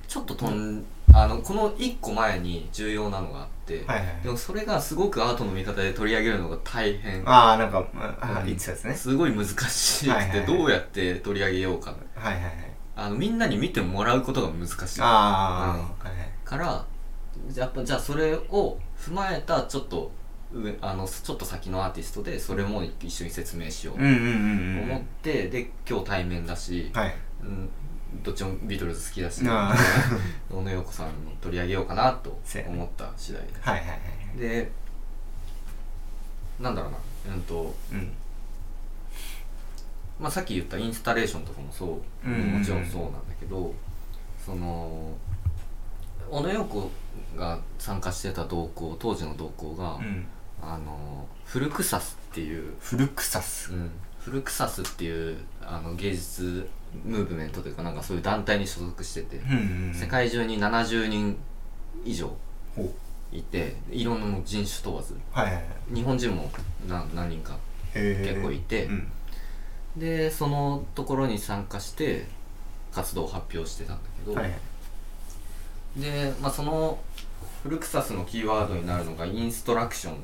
ちょっととんあのこの1個前に重要なのがあって、
はいはい
でもそれがすごくアートの見方で取り上げるのが大変。
ああなんかあ
うん
言ってたやつね。
すごい難しく
はいはいはい。
てどうやって取り上げようか。
はいはいはい。
あのみんなに見てもらうことが難しい。
ああはい。はい
からやっぱじゃあそれを踏まえたちょっと上あのちょっと先のアーティストでそれも一緒に説明しようと思って、で今日対面だし、
はい。
うん、どっちもビートルズ好きだし
あ
小 野洋子さんの取り上げようかなと思った次第で。
はいはいはい。
でなんだろうなうんと
うん。
まあ、さっき言ったインスタレーションとかもそう、もちろんそうなんだけどその小野洋子が参加してた同行当時の同行が、
うん
あのフルクサスっていう、
フルクサス。
うん、フルクサスっていうあの芸術ムーブメントというかなんかそういう団体に所属してて、
うんうん
世界中に70人以上
ほう。
いていろんなもう人種問わず。
はいはいはい。
日本人も何何人か
へー。
結構いて
うん。
でそのところに参加して活動を発表してたんだけど、
はいはい。
で、まあ、そのフルクサスのキーワードになるのがインストラクション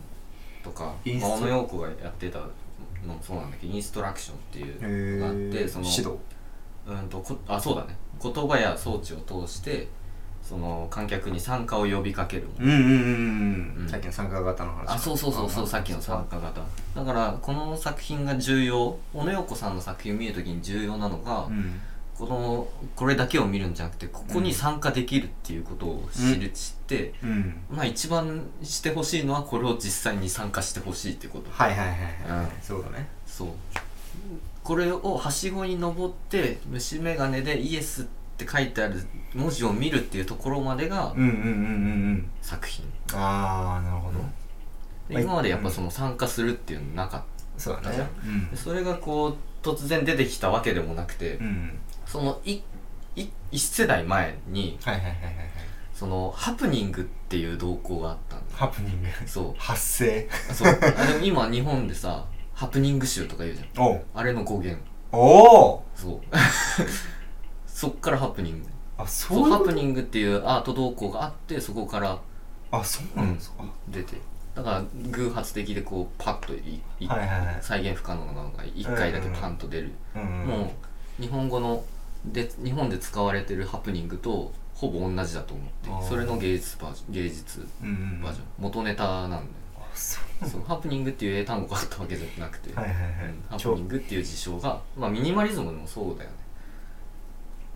とか
インスト
まあ小野洋子がやってたのもそうなんだけどインストラクションっていうのがあってその
指導。
うんとこあそうだね。言葉や装置を通してその観客に参加を呼びかける
うんうんうんうん
うん。
さっきの参加型の話
あそうそうそうそうさっきの参加型。だからこの作品が重要。小野洋子さんの作品を見るときに重要なのが、
うん
このこれだけを見るんじゃなくてここに参加できるっていうことを知る、知って
うん。
まあ一番してほしいのはこれを実際に参加してほしいってこと。
はいはいはいはい
うん。
そうだね。
そう。これをはしごに登って虫眼鏡でイエスって書いてある文字を見るっていうところまでが
うんうんうんうんうん。
作品。
ああなるほど。
で今までやっぱその参加するっていうのなかった
そうだね。
それがこう突然出てきたわけでもなくて、
うん
そのいい一世代前に
はいはいはいはいはい。
そのハプニングっていう動向があったんだ。
ハプニング。
そう。
発生。
あそう。あでも今日本でさハプニング集とか言うじゃん。
おう。
あれの語源。
おお
そう。そっからハプニング。
あそ
そうう
いう
ハプニングっていうアート動向があってそこから
あそうなんですか？
出て。だから偶発的でこうパッといい
はいはいはい。
再現不可能なのが1回だけパンと出る、
うんうん。
もう日本語ので日本で使われてるハプニングとほぼ同じだと思ってそれの芸術バージョン芸術
うんうん
バージョン。元ネタなんだよ
あそう。
そうハプニングっていう英単語があったわけじゃなくて、
はいはいはい。
うんハプニングっていう事象が、まあ、ミニマリズムでもそうだよ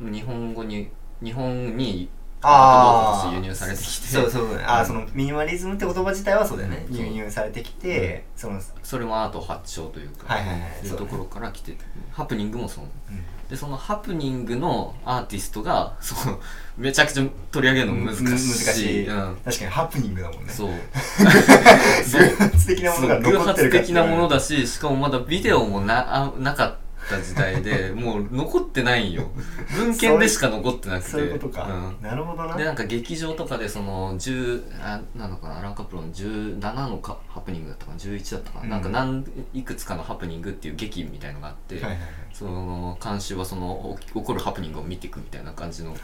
ね。日本語に日本にアー。ト動画として輸入されてきて。
そうそう。ねあ
うん。
ーそのミニマリズムって言葉自体はそうだよね。
うん。
輸入されてきてその
それもアート発祥というか、
はいはいはい。
いうところから来てて。ハプニングもそう。
うん
でそのハプニングのアーティストがそうめちゃくちゃ取り上げるの難しい、
む難しい。
うん、
確かにハプニングだもんね。
そう。
偶発的なも
そう
のが
偶発的なものだししかもまだビデオもなあなかった時代でもう残ってないんよ。文献でしか残ってなくて。
そういうことか。
うん。
なるほどな。
でなんか劇場とかでその10あなのかなアランカプロの17のかハプニングだったかな11だったかな,、
うん。
なんか何いくつかのハプニングっていう劇みたいのがあって、
はいはいはい。
その監修はその起こるハプニングを見ていくみたいな感じのも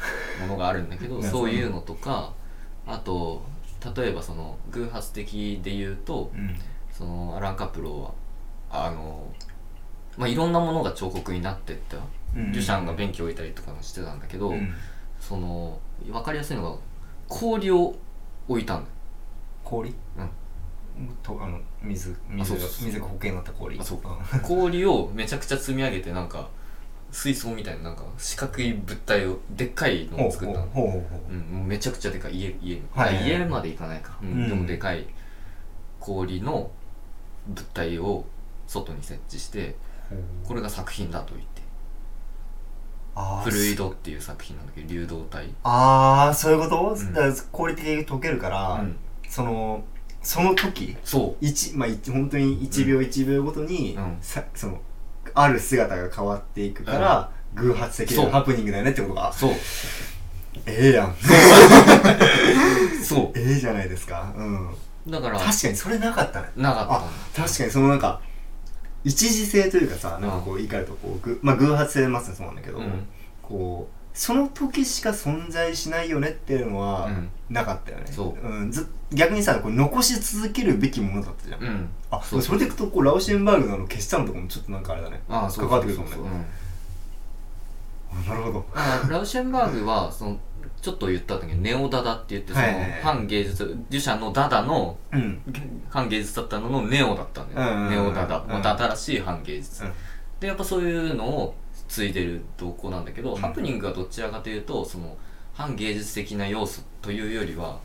のがあるんだけどそういうのとかあと例えばその偶発的で言うと
うん。
そのアラン・カプロはあの、まあ、いろんなものが彫刻になってった
うん。
デュシャンが便器を置いたりとかもしてたんだけど、
うん。
その分かりやすいのが氷を置いたんだよ。
氷？
うん。
とあの水水が水が保険になった氷。
あそう。ん。氷をめちゃくちゃ積み上げてなんか水槽みたいななんか四角い物体をでっかいのを作ったの。
ほう
ん、めちゃくちゃでかい家家,、
はい
家まで行かないか、うん。
うん
でもでかい氷の物体を外に設置してこれが作品だと言って。
あー
フルイドっていう作品なんだけど流動体。
ああそういうこと、
ん。
だから効率的に解けるから、
うん。
そのその時
そ
一まあ一本当に1秒1秒ごとに、
うん。
さそのある姿が変わっていくから、偶発的なハプニングだよねってことか。
うそう。
ええやん。
そ
ええじゃないですか。うん。
うだから
確かにそれなかったね。
なかった。
あ確かにそのなんか一時性というかさなんかこう言い換えるとこうぐまあ偶発性でまさにそうなんだけど、
うん。
こうその時しか存在しないよねっていうのは
うん。
なかったよね、
そう。
うん、ず逆にさこう残し続けるべきものだったじゃん、
うん。
あ
そう
それでいくとこうラウシェンバーグのあの消したのとかもちょっとなんかあれだね。
ああそう
関わってくるかもね
そうそうん。
あなるほど。
ラウシェンバーグはそのちょっと言ったんだけどネオダダって言ってその反芸術デュシャンのダダの
うん。
反芸術だったののネオだったんだよ、ネオダダ。
うん。
また新しい反芸術、
うん。
でやっぱそういうのを継いでる動向なんだけど、
うん。
ハプニングはどちらかというとその反芸術的な要素というよりは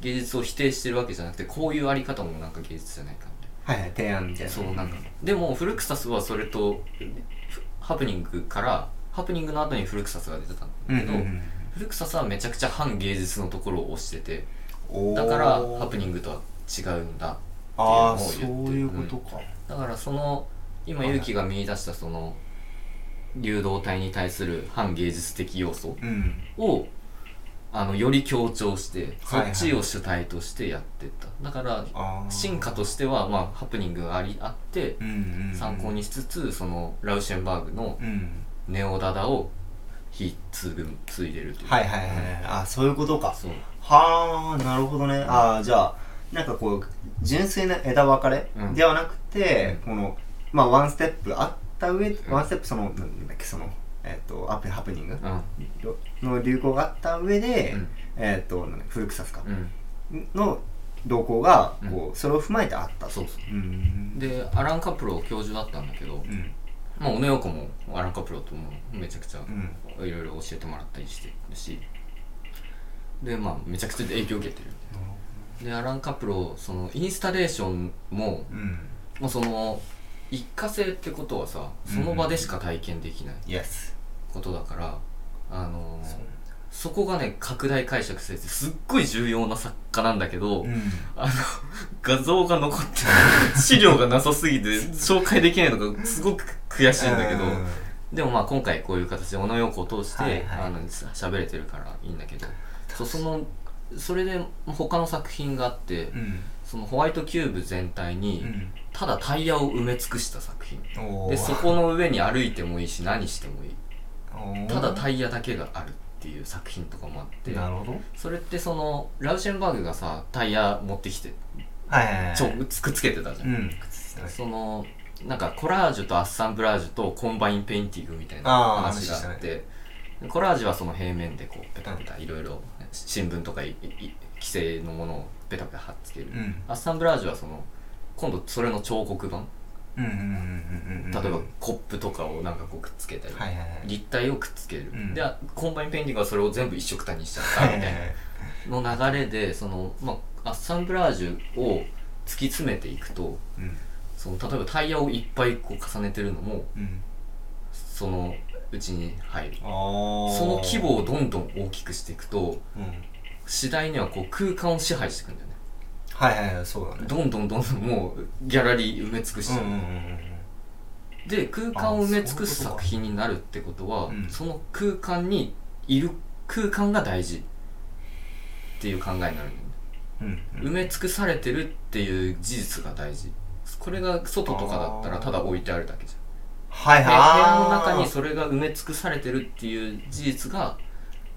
芸術を否定してるわけじゃなくてこういうあり方もなんか芸術じゃないかみたい
はいはい提案みたいな。
なそうなんか。でもフルクサスはそれとふハプニングからハプニングの後にフルクサスが出てたんだけど、ルクサスはめちゃくちゃ反芸術のところを推しててだからハプニングとは違うんだっていうのを言って
そういうことか、
だからその今勇気が見出したその流動体に対する反芸術的要素
うん。
をあのより強調してそ
はいはい。
っちを主体としてやってった。だから進化としてはまあハプニングがありあって
うんうんうん。
参考にしつつそのラウシェンバーグの
うん。
ネオダダを引き継ぐ継いでるという。
はいはいはいはい。あそういうことか。
そう。
はあなるほどね。ああじゃあなんかこう純粋な枝分かれ
うん。
ではなくて、このまあワンステップあった上、ワンステップそのなんだっけそのえっ、とアップハプニング
うん。
の流行があった上で、
うん。
えっ、となんだフルクサスか、
うん。
の動向が
うん。
こう、それを踏まえてあったと。
そうそう。
うん。
でアラン・カプロ教授だったんだけど、
うん
まあ、小野洋子もアラン・カプロともめちゃくちゃ
うん。
いろいろ教えてもらったりしてるし。でまあめちゃくちゃ影響を受けてる。でアラン・カプロそのインスタレーションも
うん。
もうその一過性ってことはさその場でしか体験できないことだから、あのー
そ
こがね拡大解釈されてすっごい重要な作家なんだけど、
うん。
あの画像が残ってない資料がなさすぎて 紹介できないのがすごく悔しいんだけど、
うん。
でもまあ今回こういう形で小野洋子を通して、
はいはい。
あのし喋れてるからいいんだけどそうそのそれで他の作品があって、
うん。
そのホワイトキューブ全体に
うん。
ただタイヤを埋め尽くした作品。でそこの上に歩いてもいいし何してもいい。ただタイヤだけがあるっていう作品とかもあって
なるほど。
それってそのラウシェンバーグがさタイヤ持ってきて
はいはいはい。
ちょくっつけてたじゃん、
うん
そのなんかコラージュとアッサンブラージュとコンバインペインティングみたいな話があってコラージュはその平面でこうペタペタいろいろ新聞とかいい既製のものをペタペタ貼っつける、
うん。
アッサンブラージュはその今度それの彫刻版
うんうんうんうんうん
例えばコップとかをなんかこうくっつけたり、
はいはいはい。
立体をくっつける、
うん。
でコンバインペインティングはそれを全部一緒くたにしちゃったみたいな。の流れでその、まあ、アッサンブラージュを突き詰めていくと
うん。
その例えばタイヤをいっぱいこう重ねてるのも
うん。
そのうちに入る。その規模をどんどん大きくしていくと
うん。
次第にはこう空間を支配していくんだよね
はいはいはいそうだね。
どんどんどんどんもうギャラリー埋め尽くしちゃう、で空間を埋め尽くす作品になるってことは
うん
その空間にいる空間が大事。っていう考えになる。
うんうん
埋め尽くされてるっていう事実が大事。これが外とかだったらただ置いてあるだけじ
はい
ゃんで部屋の
はい
中にそれが埋め尽くされてるっていう事実が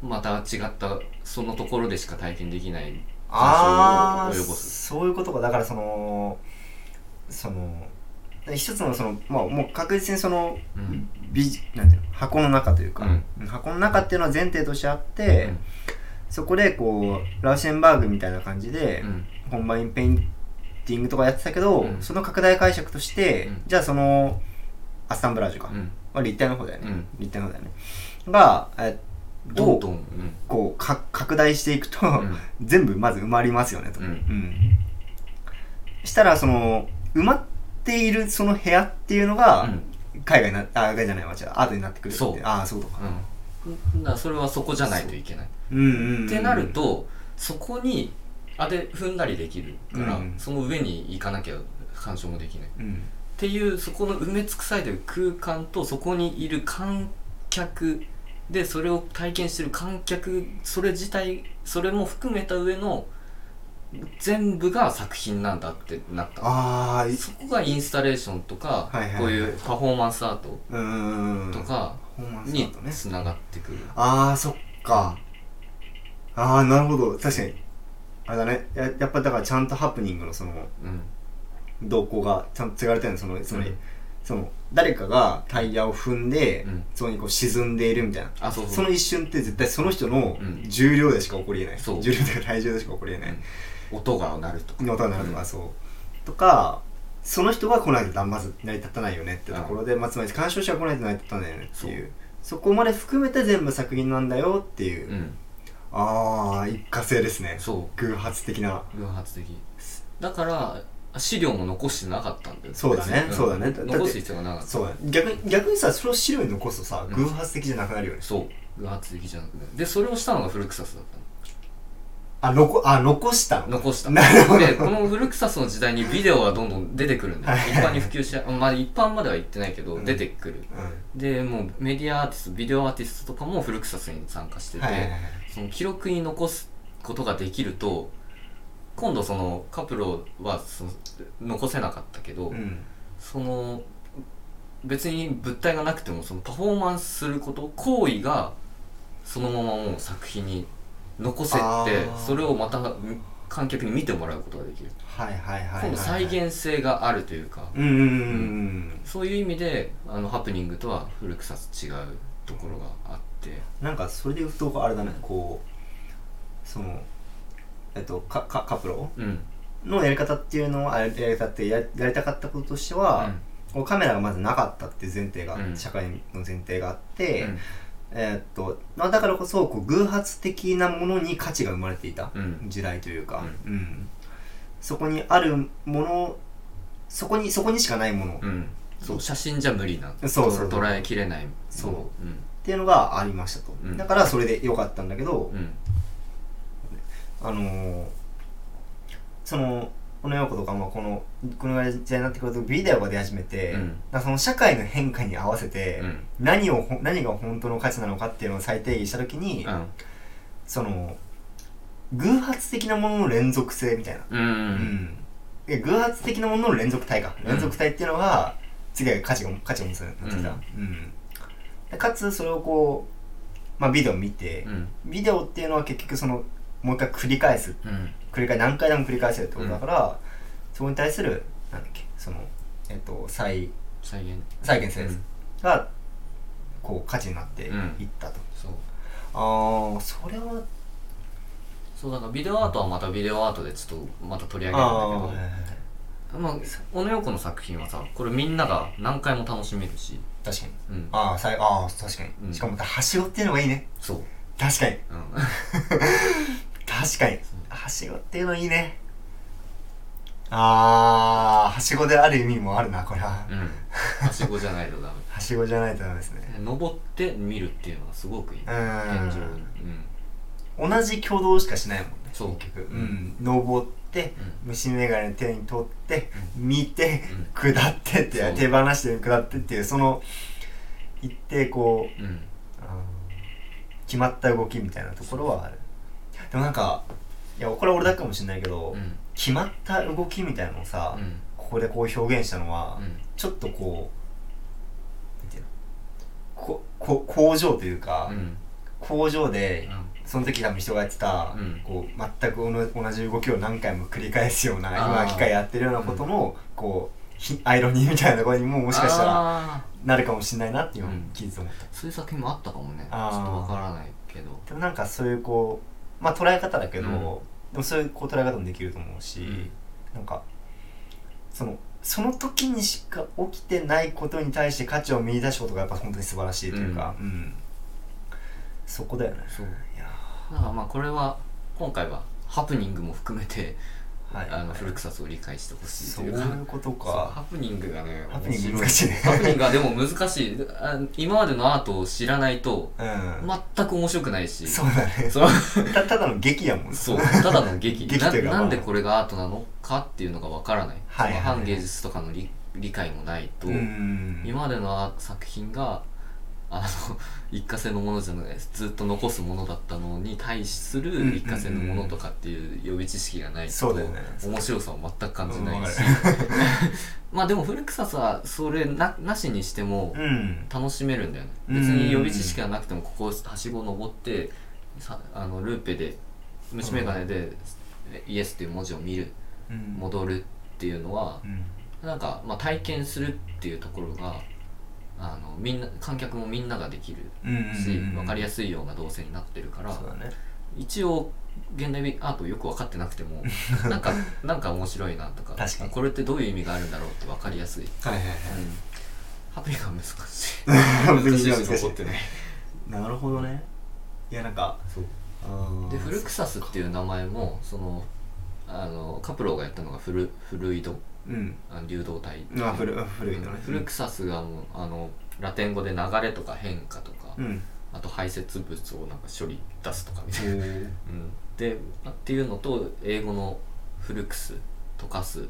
また違ったそのところでしか体験できない
ああそういうことか。だからそのその一つのそのまあもう確実にその
うん。
美なんていうの箱の中というか、
うん。
箱の中っていうのは前提としてあって、そこでこうラウシェンバーグみたいな感じで、
うん。
コンバインペインティングとかやってたけど、
うん。
その拡大解釈として、
うん。
じゃあそのアッサンブラージュか、
うん。
まあ、立体の方だよね、
うん。
立体の方だよね。がえを
どんどんうん。
こうか拡大していくと、
うん。
全部まず埋まりますよねと、
うん。
したらその埋まっているその部屋っていうのが、
うん。
海外なあ海外じゃないわ違う。アートになってくるって。
そう。
ああそうとか。
うん、だそれはそこじゃないといけない。
う。んうん、うん、
ってなるとそこにあで踏んだりできるから、
うん。
その上に行かなきゃ鑑賞もできない。っ
うん。
ていうそこの埋め尽くされてる空間とそこにいる観客でそれを体験してる観客それ自体それも含めた上の全部が作品なんだってなった。の
あ
そこがインスタレーションとか、
はいはいはい。
こういうパフォーマンスアート
うんうんうん。
とかにつながってくる、
ああそっか。ああなるほど。確かに。あれだね。ややっぱだからちゃんとハプニングのその
うん。
動向がちゃんと継がれてるの？そのつまり、
うん
その誰かがタイヤを踏んで、
うん。
そこにこう沈んでいるみたいな。
あそうそう。
その一瞬って絶対その人の
うん。
重量でしか起こりえない、
そう。
重量とか体重でしか起こりえない、
音が鳴るとか。
の音が鳴るとか、そう。とかその人が来ないとまず成り立たないよねってところで、まあ、つまり鑑賞者が来ないと成り立たないよねっていう。そこまで含めて全部作品なんだよっていう、
うん。
ああ一過性ですね。
そ
偶発的な。
う偶発的。だから資料も残してなかったんだよ。
そうだね。そうだね。
残す必要がなかった。
そうだね。逆に逆にさそれを資料に残すとさ
うん。
偶発的じゃなくなるよね、
そう。偶発的じゃなくてでそれをしたのがフルクサスだったの。
あ残あ残したの
残した。
なるほど。
でこのフルクサスの時代にビデオがどんどん出てくるんだよ。
はい。
一般に普及しまあ一般までは言ってないけど、
うん。
出てくる。でもうメディアアーティストビデオアーティストとかもフルクサスに参加してて、その記録に残すことができると今度そのカプロはその残せなかったけど、
うん。
その別に物体がなくてもそのパフォーマンスすること行為がそのままもう作品に残せてそれをまた観客に見てもらうことができる。
はいはいはいはい
今度再現性があるというか
うんうんうんうん
そういう意味であのハプニングとは古臭さ違うところがあって。
なんかそれで言うとあれだねこうそのえっとカカカプロ
うん。
のやり方っていうのはあやり方ってややりたかったこととしては、こうカメラがまずなかったっていう前提が、
うん。
社会の前提があって、
うん。
えーっとまあだからこそこう偶発的なものに価値が生まれていた
うん。
時代というか、うん。そこにあるものそこにそこにしかないもの。っ
うん。そう。写真じゃ無理な。
そうそう
捉えきれない。
そう。
うん。
ていうのがありましたと、
うん。
だからそれでよかったんだけど、
うん
あのーそのこの陽子とかもこのこのぐらいの時代になってくるとビデオが出始めて、
うん。
その社会の変化に合わせて、
うん。
何をほ何が本当の価値なのかっていうのを再定義した時に、
うん。
その偶発的なものの連続性みたいな、
うん。
偶発的なものの連続体か、
うん。
連続体っていうのが次は価値が価値を持つようになってきた、うん。でかつそれをこう、まあ、ビデオを見て、
うん。
ビデオっていうのは結局そのもう一回繰り返す。
うん。
繰り返何回でも繰り返せるってことだから、そこに対するなんだっけそのえっと再
再現。
再現性
うん。
がこう価値になってい
うん。
ったと、
そう。
ああそれは
そうだからビデオアートはまたビデオアートでちょっとまた取り上げるん
あ
だけど。まあ小野洋子の作品はさこれみんなが何回も楽しめるし。
確かに。
うん。
ああ確かに、
うん。
しかもまたはしごっていうのがいいね。
そう。
確かに。
うん
確かに。はしごっていうのいいね。ああはしごである意味もあるなこれは、
うん。はしごじゃないとダ
はしごじゃないとダメですね。
メ登って見るっていうのはすごくいい。現
うん。
状うん。
同じ挙動しかしないもんね
そう。
結局、
う
うん。ん、登って虫眼鏡手に取って、見て、下ってって
そう。
手放して下ってっていうその一定こう
うんうん。
あー決まった動きみたいなところはあるでもなんかいやこれは俺だけかもしれないけど、
うん。
決まった動きみたいなのをさ、
うん。
ここでこう表現したのは、
うん。
ちょっとこうなんていうの？ここ工場というか、
うん。
工場でその時多分人がやってた、
うん。
こう全く同同じ動きを何回も繰り返すような今機械やってるようなことの、こうひアイロニーみたいなところにももしかしたら
あ
なるかもしれないなっていう聞いてて思った、
ーそういう作品もあったかもね。ちょっとわからないけど。
でもなんかそういうこうまあ捉え方だけど、
うん。
でもそういうこう捉え方もできると思うし、
うん。
なんかそのその時にしか起きてないことに対して価値を見出すことがやっぱ本当に素晴らしいというか、うん。そこだよね。
そう。
いや
だからまあこれは今回はハプニングも含めて
はい。
あのフルクサスを理解してほしい
そう
という。か
いうこと
そう
か
ハプニングがね
ハプニング難しいね。
ハプニングがでも難しい。あ今までのアートを知らないと
うん、
全く面白くないし。
そうだね。
そう
たただの劇やもん。
そうただの劇。
劇というかまあ。
ななんでこれがアートなのかっていうのがわからない、
はいはいはい。
その反芸術とかの理理解もないと、
うん。
今までの作品があの一過性のものじゃないずっと残すものだったのに対する一過性のものとかっていう予備知識がないと面白さを全く感じないし、まあでもフルクサスはそれななしにしても
うん。
楽しめるんだよね。
うん。
別に予備知識がなくてもここはしご登ってさあのルーペで虫眼鏡で「イエス」っていう文字を見る
うん。
戻るっていうのは
うん。
なんか、まあ、体験するっていうところがあのみんな観客もみんなができる
うん
し、分かりや
す
すいような動線になってるから
ね。
一応現代アートよく分かってなくても なんかなんか面白いなとか
確かに。
これってどういう意味があるんだろうって分かりやすい、うん、
はいはいはい。
ハプニングが難しい。
ハプニングが
難しい。し
難しい
残ってね
なるほどね。いやなんか
そう。でフルクサスっていう名前もそのあのカプローがやったのがフルフルイド
うん。
あの流動体。
あ古古いのね。
フルクサスがもうあのラテン語で流れとか変化とか、
うん。
あと排泄物をなんか処理出すとかみたいな、
お
うん、であっていうのと英語のフルクス溶かす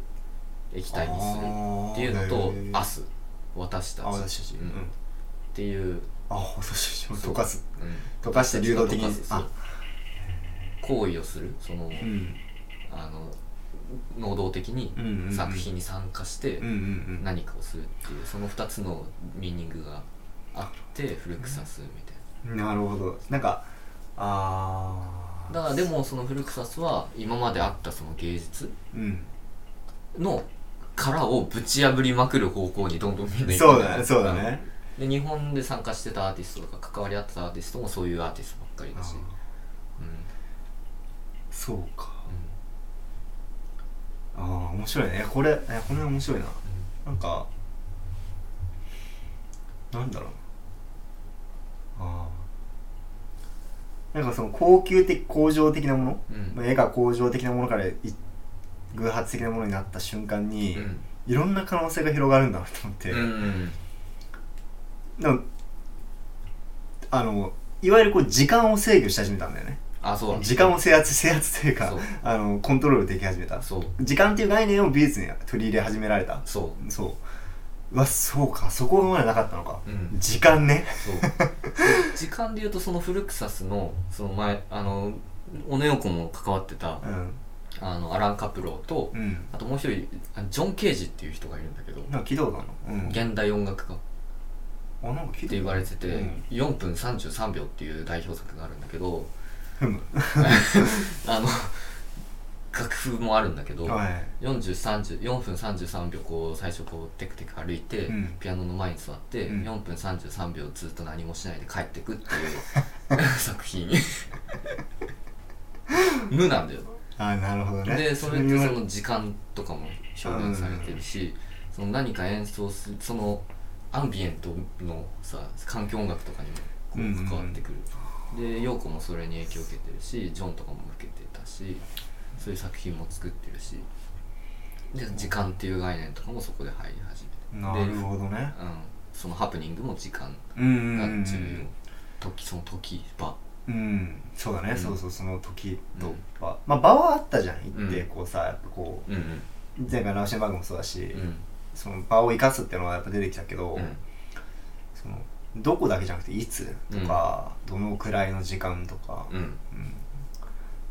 液体にするっていうのとアス。私たち。
あ私たち。
う
うん。ん
っていう、
あ私たち
そう。
溶かす。
うん、
溶かして流動的に。
行為をする。その、
うん。
あの能動的に作品に参加して何かをするっていうその2つのミーニングがあってフルクサスみたい
な。るほど。なんかあ
なだからでもそのフルクサスは今まであったその芸術
うん。
の殻をぶち破りまくる方向にどんどんみんな行く
そうだねそうだね。
で日本で参加してたアーティストとか関わり合ってたアーティストもそういうアーティストばっかりだし、うん。
そうかああ面白いね。これえこれ面白いな。なんかなんだろう。ああなんかその高級的工場的なもの、
うん。
まあ絵が工場的なものからい偶発的なものになった瞬間に、
うん。
いろんな可能性が広がるんだなと思って、
うんうん。
でもあのいわゆるこう時間を制御し始めたんだよね
あそうなんだ
時間を制圧制圧というか
そう。
あのコントロールでき始めた。
そう。
時間っていう概念を美術に取り入れ始められた。
そう。
そう。うわそうか。そこまでなかったのか、
うん。
時間ね。
そう。で 時間で言うとそのフルクサスのその前あのオネオコも関わってた
うん。
あのアラン・カプローと
うん。
あともう一人あのジョン・ケージっていう人がいるんだけど
なんか聞いたことあるの？うん。
現代音楽家。っ
あなんか聞い
て言われてて、
うん。
4分33秒っていう代表作があるんだけど あの楽譜もあるんだけど、
はい。
4030 4分33秒こう最初こうテクテク歩いて、
うん。
ピアノの前に座って、
うん。
4分33秒ずっと何もしないで帰ってくっていう 作品。無なんだよ。
あなるほどね。
でそれってその時間とかも表現されてるし、その何か演奏するそのアンビエントのさ環境音楽とかにもこ
う
関わってくる、で陽子もそれに影響を受けてるしジョンとかも受けてたしそういう作品も作ってるしで時間っていう概念とかもそこで入り始めて。
なるほどね。
うん、そのハプニングも時間が重要、時その時場。
うん。そうだね、
うん。
そうそうその時と
うん。
場、まあ場はあったじゃん行って
うん。
こうさやっぱこ
うんうん。
う前回ラウシェンバーグもそうだし、
うん。
その場を生かすっていうのはやっぱ出てきたけど、
うん。
そのどこだけじゃなくていつ？とか、どのくらいの時間とか、
うん。
うん。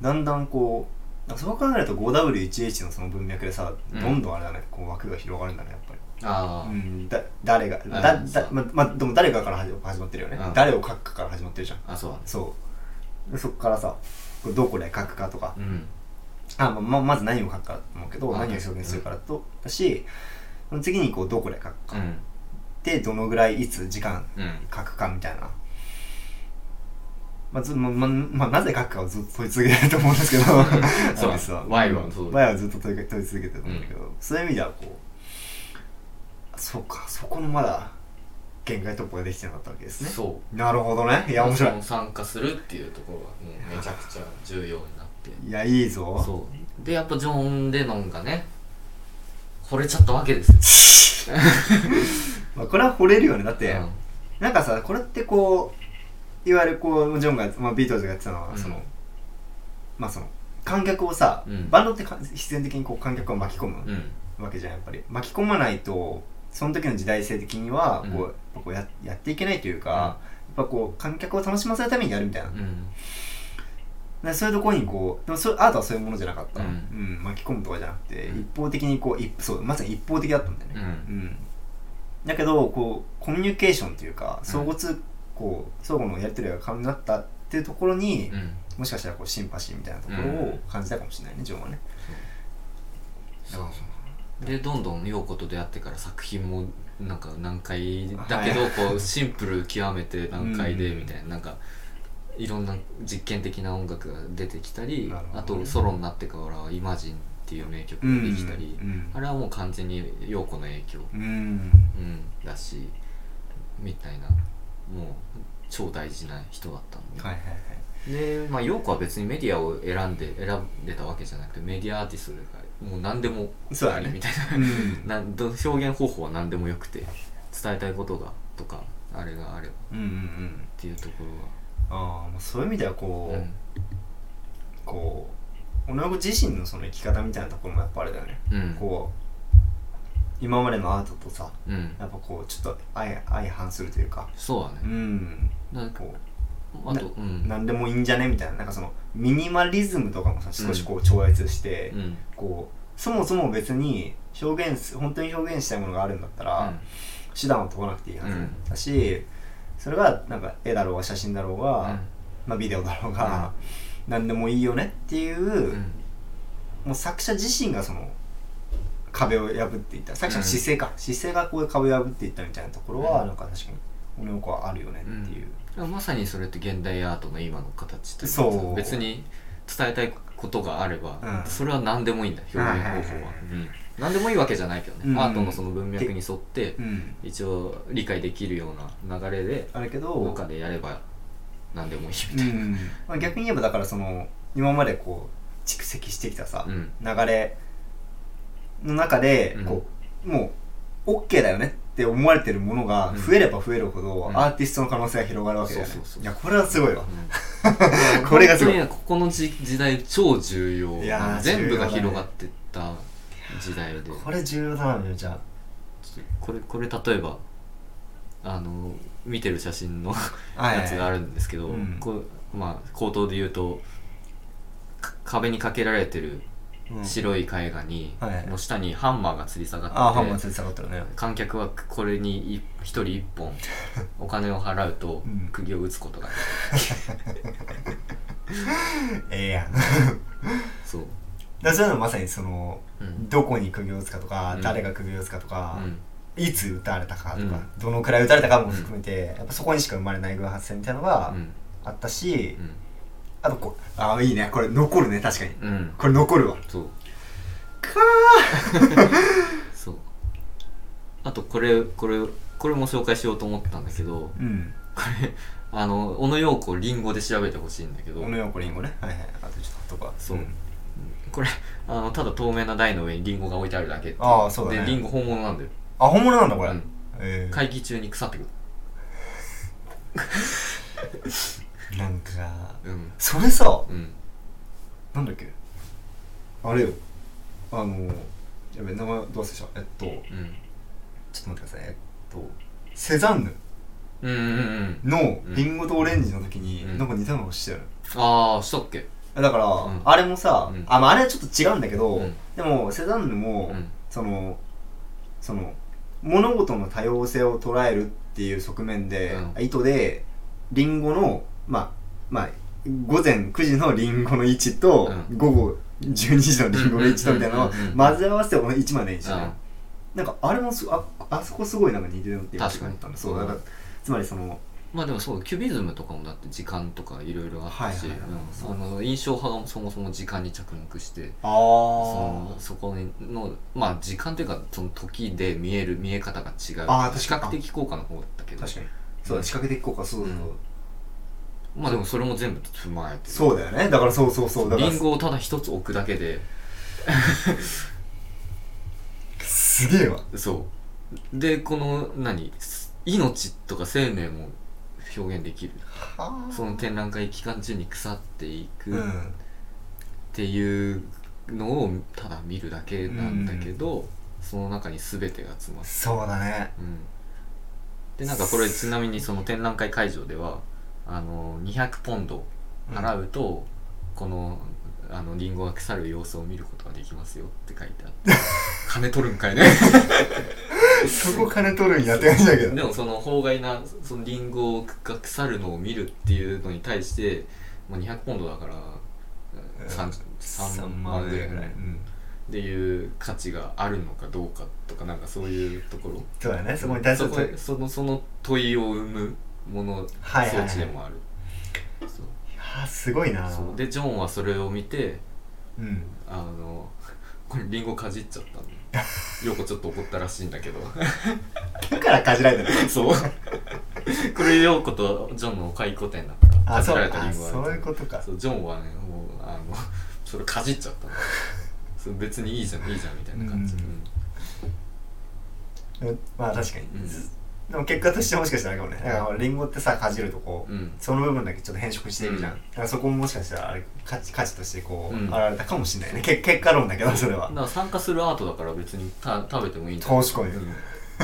だんだんこうそう考えると 5W1H のその文脈でさ、
うん。
どんどんあれだね。こう枠が広がるんだねやっぱり。
ああ、
うん、だ誰がだだままでも誰がから始始まってるよね、
うん。
誰を書くかから始まってるじゃん。
あそう
そう。でそこからさどこで書くかとか、
うん。
あまままず何を書くかと思うけど
あ
何を表現するからとだしその次にこうどこで書くか、
うん
でどのぐらいいつ時間
うん。
書くかみたいな。まあずまままあ、なぜ書くかをずっと問い続けてると思うんですけど。
そう
アリスは
Y はそう
Y はずっと問い問い続けてると思うんだけど、そういう意味ではこうそうか。そこのまだ限界突破ができてなかったわけですね。
そう。
なるほどね。いや面白い。
参加するっていうところがもうめちゃくちゃ重要になってって。
いやいいぞ。
そう。でやっぱジョン・レノンがね惚れちゃったわけですよ、
まあこれは惚れるよね。だって、
うん。
なんかさこれってこういわゆるこうジョンが、まあ、ビートルズがやってたのは、
うん。
そのまあその観客をさ、
うん。
バンドってか必然的にこう観客を巻き込む
うん。
わけじゃんやっぱり。巻き込まないとその時の時代性的にはこう,、こうややっていけないというか、やっぱこう観客を楽しませるためにやるみたいな、
うん。
でそういうところにこうでもそれアートはそういうものじゃなかった、
うん。
うん。巻き込むとかじゃなくて、
うん。
一方的にこう一そうまさに一方的だったんだよね、
うん。
うんだけどこうコミュニケーションというか相互通、こう相互のやり取りが可能になったっていうところに、
うん。
もしかしたらこうシンパシーみたいなところを感じたかもしれないね、ジョンはね
そうでどんどん陽子と出会ってから作品もなんか難解だけど、
はい。
こうシンプル極めて難解で
うん。
みたいな。なんかいろんな実験的な音楽が出てきたり、
ね。
あとソロになってからは「イマジン」っていう名曲ができたり、
うん
あれはもう完全に陽子の影響、
うん、
うん、だしみたいなもう超大事な人だったので、
はいはいはい。
でまあ陽子は別にメディアを選んで選んでたわけじゃなくてメディアアーティストがもう何でもありみたいな。
うん。
なんど表現方法は何でもよくて伝えたいことがとかあれがあれば。っ
うんうんうん。
ていうとこ
ああもうそういう意味ではこう、
ろは
こう女の子自身のその生き方みたいなところもやっぱあれだよね、
うんうん。
こう今までのアートとさ
うん。
やっぱこうちょっと相相反するというか。
そうだ
う
ね
ん。
なんか
こ
あとうん。
う何でもいいんじゃね？みたいな。なんかそのミニマリズムとかもさ少しこう超越して、
うん。
こうそもそも別に表現す本当に表現したいものがあるんだったら、手段を問わなくていいはず、
うん
だしそれがなんか絵だろうが写真だろうが、まあ、ビデオだろうが、何でもいいよねっていう、
うん。うん
もう作者自身がその壁を破っていった。作者の姿勢か、姿勢がこう壁を破っていったみたいなところは、
うん。
なんか確かに俺の子はあるよねっていう、
まさにそれって現代アートの今の形というか
そう。
別に伝えたいことがあれば、
うん。
それは何でもいいんだ表現方法は、何でもいいわけじゃないけどね、
うん。
アートのその文脈に沿って
うん。
一応理解できるような流れで
あるけど
他でやれば何でもいいみたいな、
うん。まあ、逆に言えばだからその今までこう蓄積してきたさ、
うん。
流れの中で
うん。
こう、もう OK だよねって思われてるものが増えれば増えるほど、
うん。
アーティストの可能性が広がるわけだよね、い。やこれはすごいわ、
うん。
これがすごい。
ここの時時代超重要。
いやー
全部が広がってった時代で。
これ重要だなみよちゃん
これこれ例えばあの見てる写真の
はい
やつがあるんですけど、
うん。
こうまあ口頭で言うとか壁にかけられてる
うん。
白い絵画に、
はいはい。
の下にハンマーが吊り下がってて
ね。
観客はこれにい一人一本 お金を払うと
うん。
釘を打つことができる、
ええやん。
そう、
だそういうのまさにその
うん。
どこに釘を打つかとか、
うん。
誰が釘を打つかとか、
うん
いつ撃たれたかとか、
うん。
どのくらい撃たれたかも含めて、やっぱそこにしか生まれない偶発性みたいなのが
うん。
あったし、
うん。
あとこうああいいね。これ残るね。確かに。
うん。
これ残るわ。
そう。
か
そう。あとこれこれこれも紹介しようと思ったんだけど
ーうん。
これあの小野陽子リンゴで調べてほしいんだけど。
小野横りんごね。はいはい。あとちょっととか
そう。ん。これあのただ透明な台の上にリンゴが置いてあるだけ
ああそうだね。
でリンゴ本物なんだよ
あ本物なんだこれ、
うん。
え
会議中に腐ってくる。
ー、なんか
うん。
それさ
うん。
なんだっけ？あれよ。あのやべ名前どう忘れした。えっと
うん。
ちょっと待ってください。えっとセザンヌ。
うんうんうん
の
うん。
リンゴとオレンジの時に、
うん。
なんか似たようなことしてる
ああしたっけ。
だから、
ん。
あれもさ、
うん。
あ,、まあ、あれはちょっと違うんだけど、
うん。
でもセザンヌも、
うん。
そのその物事の多様性を捉えるっていう側面で、
う
意図でリンゴのまあまあ午前9時のリンゴの位置と、
うん。
午後12時のリンゴの位置とみたいなのを混ぜ合わせてこの1までにしてね、
うん。
なんかあれもすああそこすごいなんか似てるなって思ったんだ。そうだからつまりその
まあでもそうキュビズムとかもだって時間とかいろいろあったし、
はいはいはい。
うんあの印象派がそもそも時間に着目して
あ
そのそこにのまあ時間というかその時で見える見え方が違う。
あ
視覚的効果の方だったけど。
確かに。そうだ視覚的効果そうそう。そう、
まあでもそれも全部踏まえて
そうだよね。だからそうそうそう。だから
リンゴをただ一つ置くだけで。す
げえわ。
そう。でこの何？命とか生命も表現できる。
は
その展覧会期間中に腐っていく。っ
うん。
ていうのをただ見るだけなんだけど、その中に全てが詰まって
そうだね。
うん。でなんかこれちなみにその展覧会会場ではあの200ポンド払うと、このあのリンゴが腐る様子を見ることができますよって書いてあって。金取るんかいね
そこ金取るんやって感じだけど。
でもその法外なそのリンゴが腐るのを見るっていうのに対して、まあ、200ポンドだから 3, 3万ぐらい。
うん。
っていう価値があるのかどうかとかなんかそういうところ。
そうだね。そこに対する
そのその問いを生むもの、
はい
装置でもある
いやーすごいな。
でジョンはそれを見て
うん。
あのこれリンゴかじっちゃったの陽子ちょっと怒ったらしいんだけど。
だからかじられてる。
そう。これ陽子とジョンの回顧展だからかじられたリンゴが
そういうことか。
そうジョンはねもうあのそれかじっちゃったの。そう別にいいじゃんいいじゃんみたいな感じ、
うん。
うん。
うん。まあ確かに、
うん
でも結果としてもしかしたらあれかもね。だからリンゴってさかじるとこう、
うん。
その部分だけちょっと変色しているじゃん、
うん。
だからそこももしかしたらあれ価値価値としてこう、
うん。
現れたかもしれないね。け結果論だけどそれは。
だから参加するアートだから別にた食べてもいいんだ
確かに。
う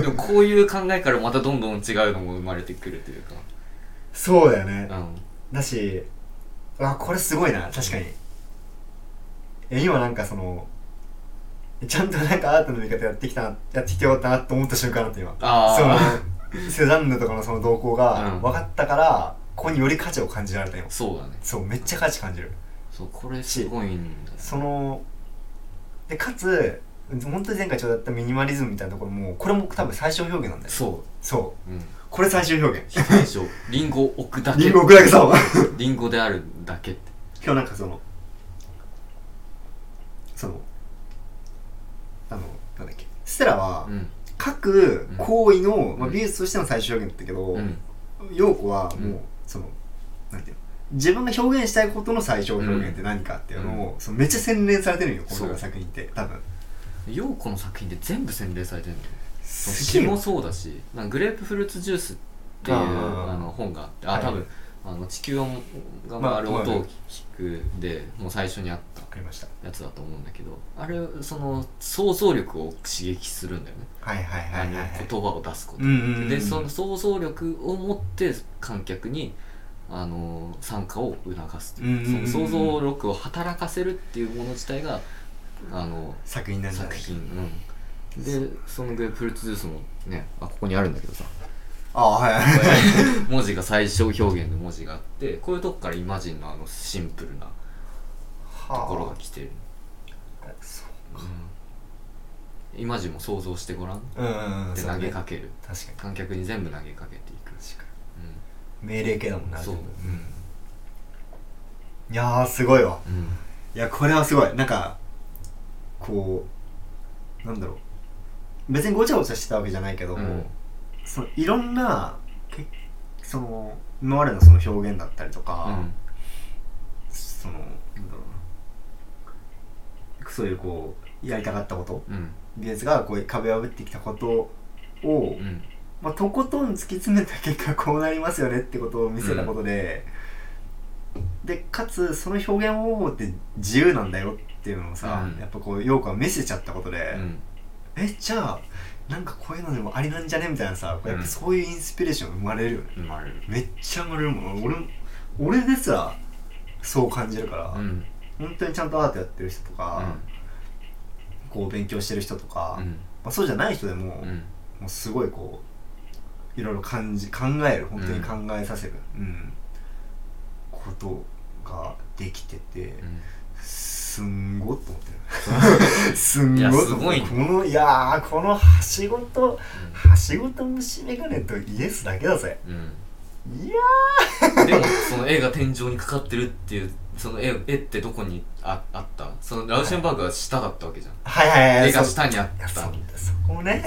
ん。でもこういう考えからまたどんどん違うのも生まれてくるというか。
そうだよね、
うん。
だしあこれすごいな。確かに。え今なんかそのちゃんとなんかアートの見方やってきたなやってきてよかったなと思った瞬間だった今。
あ
その
あ
セザンヌとかのその動向が
うん。
分かったから、ここにより価値を感じられたよ。
そうだね。
そうめっちゃ価値感じる。
そうこれすごいんだよ
そのでかつ本当に前回ちょうどやったミニマリズムみたいなところもこれも多分最小表現なんだよ。
そ
そう。
うん。
これ最小表現。
最初リンゴを置くだけ。
リンゴ置くだけそう。
リンゴであるだけって。
今日なんかそのそのあのなんだっけ。ステラは
うん
各行為の、
ん
まあ、美術としての最小表現だったけど、
うん。
陽子はもう、
うん
そのなんていうの自分が表現したいことの最小表現って何かっていうのを、そのめっちゃ洗練されてるんよこの作品って多分。
陽子の作品で全部洗練されてるの詩もそうだしグレープフルーツジュースっていう
あ
の本があってあ
はい。
多分あの地球が回る音
まあ
を聞くでもう最初にあったやつだと思うんだけどあれその想像力を刺激するんだよね。
はいはいはいはいはい。
言葉を出すこと。
うんうんうん
でその想像力を持って観客にあの参加を促すという
うんうんうんうん。
その想像力を働かせるっていうもの自体があの
作品なんじゃない
作品、うん、でそのグレープフルーツジュースもねあここにあるんだけどさ
ああはい。はいはい
文字が最小表現の文字があってこういうとこからイマジンのあのシンプルなところが来てる、
そう
うん、イマジンも想像してごらん。っ
うんうんうん。
て投げかける、
確かに。
観客に全部投げかけていく、
確か
う
に命令系だもんな
そう。
全部うん。いやーすごいわ。
んうん、
いやこれはすごい。なんかこうなんだろう。別にごちゃごちゃしてたわけじゃないけど、
うん
そのいろんなけその今までのその表現だったりとか、そのなんだろうな。そういうこうやりたかったこと
うん。
美術がこう壁を破ってきたことを、
うん。
まあ、とことん突き詰めた結果こうなりますよねってことを見せたことで、でかつその表現方法って自由なんだよっていうのをさ、
うん。
やっぱこう陽子が見せちゃったことで、
うん。
えじゃあなんかこういうのでもありなんじゃね？みたいなさ、やっぱそういうインスピレーション生まれるよね。
生まれる。
めっちゃ生まれるもん。俺俺ですらそう感じるから、
うん。
本当にちゃんとアートやってる人とか、こう勉強してる人とか、
うん。
まあ、そうじゃない人でも、
うん。
もうすごいこういろいろ感じ考える本当に考えさせる、うん。ことができてて、
うん
すんごっと思って。る すんごっと
すごいね。
このいやーこのはしごとはしごと虫眼鏡とイエスだけだぜ
うん。
いや
でもその絵が天井にかかってるっていうその絵絵ってどこにああったそのラウシェンバーグは下だったわけじゃん、
はいはいはい。
絵が
そう
下にあっ
いやそ
た
そこね。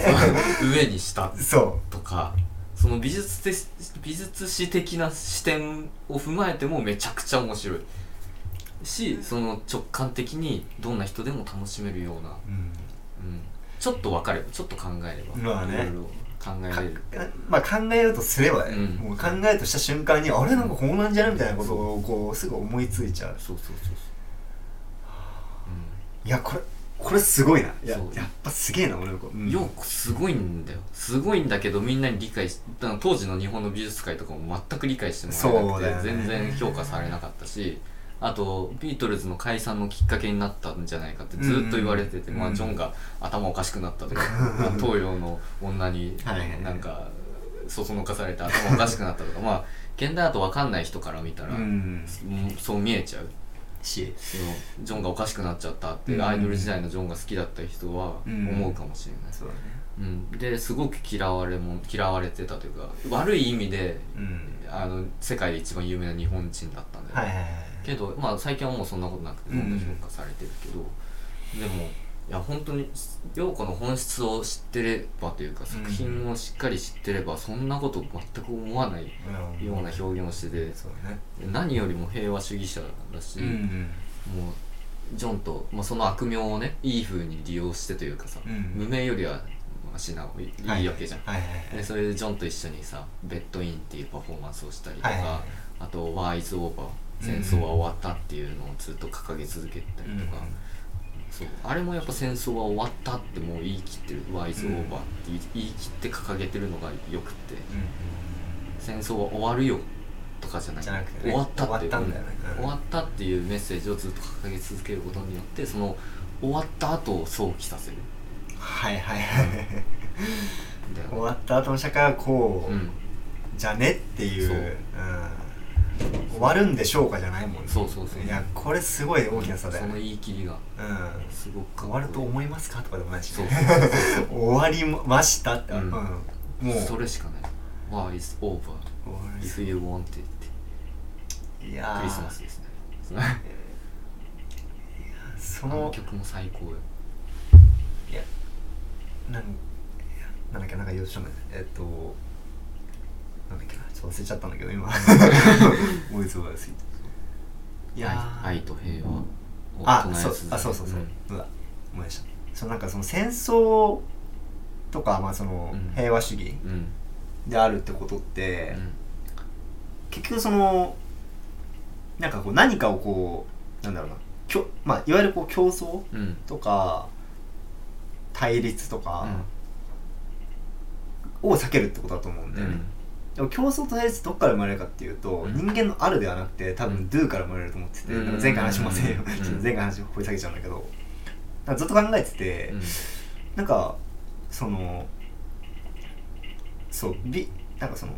上に下。
そ
とか。そその美術的美術史的な視点を踏まえてもめちゃくちゃ面白いしその直感的にどんな人でも楽しめるような、
うん。
うん、ちょっと分かればちょっと考えれば。
まあね。
いろいろ考え
か
れる。
まあ考えようとすればね、
うん。
もう考えようとした瞬間にあれなんかこうなんじゃねみたいなことをこうすぐ思いついちゃう。
そうそうそうそう、
いやこれこれすごいな。いややっぱすげえな俺の子、
うん、よくすごいんだよ。すごいんだけどみんなに理解し当時の日本の美術界とかも全く理解してもらえなくて、
ね。
全然評価されなかったしあとビートルズの解散のきっかけになったんじゃないかってずっと言われてて、まあ、ジョンが頭おかしくなったとか、まあ東洋の女になんかそそのかされて頭おかしくなったとか まあ現代だと分かんない人から見たら、そう見えちゃう
し
そのジョンがおかしくなっちゃったって、
うん
アイドル時代のジョンが好きだった人は
うん。
思うかもしれない、
そうだね。
うん、ですごく嫌われも嫌われてたというか悪い意味で
うん。
あの世界で一番有名な日本人だったんだよね、
はいはいはい
けど、まあ、最近はもうそんなことなくてどん。どん評価されてるけど、でもいや本当に陽子の本質を知ってればというか作品をしっかり知ってればそんなこと全く思わないような表現をしてて
そうだね
何よりも平和主義者だし、
うん
もうジョンと、まあ、その悪名をねいい風に利用してというかさ、
うん
無名よりはマシないいいわけじゃん、
はい。はい。はい。
でそれでジョンと一緒にさ「ベッドイン」っていうパフォーマンスをしたりとか、
はい。はい。はい。
あと「ワーイズオーバー」戦争は終わったっていうのをずっと掲げ続けたりとか、そう。あれもやっぱ戦争は終わったってもう言い切ってる「ワーイズオーバー」って言い切って掲げてるのがよくって戦争は終わるよとかじゃな
くてね
終わったって
終わった
っていうメッセージをずっと掲げ続けることによってその終わった後を想起させる。
はいはいはい。終わった後の社会はこう、
うん。
じゃねっていう。
そう。
うん、終わるんでしょうかじゃないもんね。
そうそうそう。
いやこれすごい大きな差だよ
その
ね
言い切りが。
うん。
すごくかっ
終
こいい。
わると思いますかとかでもないし
そう
ね終わりましたって、
う
うん。んもう。
それしかない「War is over
終わ
if you want it」って。
りいやー。
クリスマスですね。
その。
あの曲も最高よ。
いやなんなんだっけなんか言おうとしたんだよね。えっとなんだっけなと忘れちゃったんだけど今。思いつばですいやー。
愛愛と平和を
あ
唱え
そう
続け
あそうそうそう、うだ。思い出した。そのなんかその戦争とか、まあ、その
うん。
平和主義
うん。
であるってことって、
うん。
結局そのなんかこう何かをこうなんだろうな。きょ、まあ、いわゆるこう競争
うん。
とか対立とかを避けるってことだと思うんだよね、でも競争と対立どっから生まれるかっていうと、
うん。
人間のあるではなくて多分 do から生まれると思ってて、
うん。
前回話しませんよ、
うん。
ちょっと前回話掘り下げちゃうんだけど。ずっと考えてて、
うん。
なんかそのそうびなんかその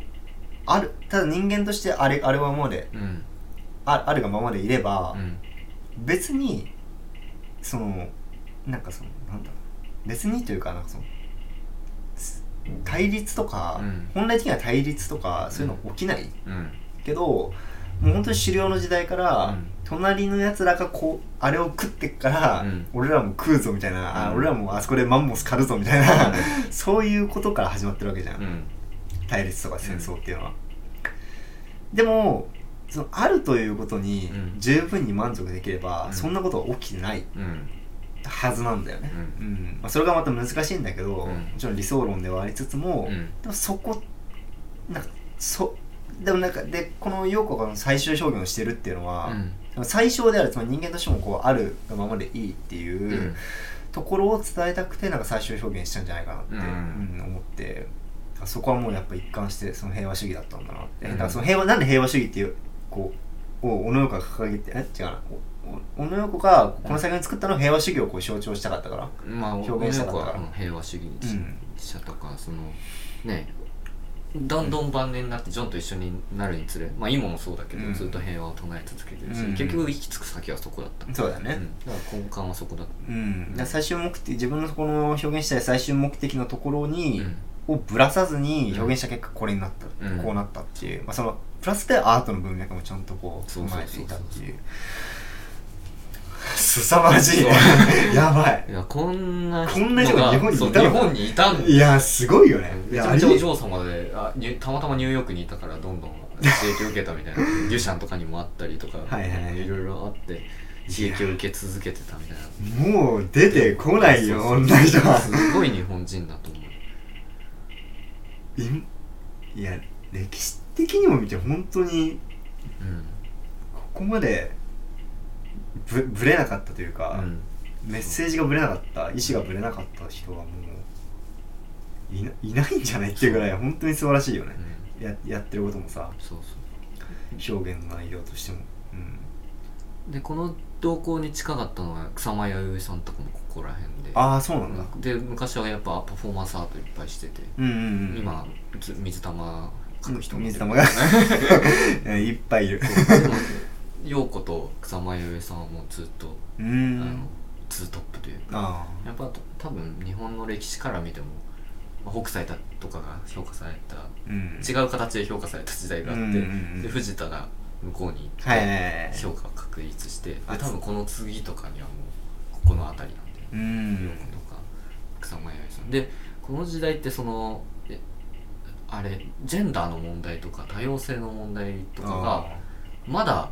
あるただ人間としてあれあれはままで
うん。
ああるがままでいれば、
うん。
別にそのなんかそのなんだろう。別にというかなんかそのす対立とか、
うん。
本来的には対立とかそういうの起きない
うん。
けど、もう本当に狩猟の時代から、
うん。
隣のやつらがこうあれを食ってっから、
うん。
俺らも食うぞみたいな、俺らもあそこでマンモス狩るぞみたいな、そういうことから始まってるわけじゃん、
うん。
対立とか戦争っていうのは、でもそのあるということに
うん。
十分に満足できれば、
うん。
そんなことは起きてない。
うん
はずなんだよね、
う
うん。まあ、それがまた難しいんだけど、
うん。
もちろん理想論ではありつつも、
うん。
でもそこなんかそでもなんかでこの陽子が最終表現をしてるっていうのは、
うん。
最小であるつまり人間としてもこうあるがままでいいっていう、
うん。
ところを伝えたくてなんか最終表現したんじゃないかなって、
うん。
うん思って。そこはもうやっぱ一貫してその平和主義だったんだなって、
うん。
だからその平和なんで平和主義っていうこうを小野洋子が掲げてえ？違うな小野洋子がこの作品を作ったのは平和主義をこう象徴したかったから、
まあ
表現したかったから。
平和主義にし,、
うん
たとかそのねどんどん晩年になってジョンと一緒になるにつれまあ今もそうだけど、
うん。
ずっと平和を唱え続けてるし、
うん。
結局行き着く先はそこだった、
そうだね、
うん、だから根幹はそこだっ
うん、だ最終目的自分のこの表現したい最終目的のところ
た、
に、
うん。
をぶらさずに表現した結果これになった、
うん。
こうなったっていう、まあ、そのプラスでアートの文脈もちゃんとこう踏まえていたっていう。す凄まじいね。やばい。
いやこんな
こんな人が日本にいた
日本にいたんだ。
いやすごいよね。い
めち
やあり
ゃめちゃお嬢様であ たまたまニューヨークにいたからどんどん刺激を受けたみたいな。デュシャンとかにもあったりとか。
はいはいはい。
いろいろあって刺激を受け続けてたみたいな。
もう出てこないよ女の人は。
すごい日本人だと思う。
いいや歴史的にも見て本当に
うん。
ここまでぶぶれなかったというか、
うん。
メッセージがぶれなかった意志がぶれなかった人はもういないないんじゃないっていうぐらい本当に素晴らしいよね。
う、ん。
ややってることもさ
そうそ
表現の内容としても。うん。
うでこの動向に近かったのは草間彌生さんとかもここら辺で。
ああそうなんだ。
で昔はやっぱパフォーマンスアートいっぱいしてて、
うんうんうん。
今ず水玉描く人も
水玉が。いっぱいいる。
でも陽子と草間彌生さんはもうずっと、
う
あ
ん
のツートップというか
あ
やっぱ多分日本の歴史から見ても、まあ北斎だとかが評価された
あうん。
違う形で評価された時代があって、
うんうんうん
で藤田が向こうに行
はいはい
って
はい。
評価が確立して、で
あ
多分この次とかにはもうここの辺りなんで
うん。
陽子とか草間彌生さん。でこの時代ってそのえあれジェンダーの問題とか多様性の問題とかが
あ。
まだ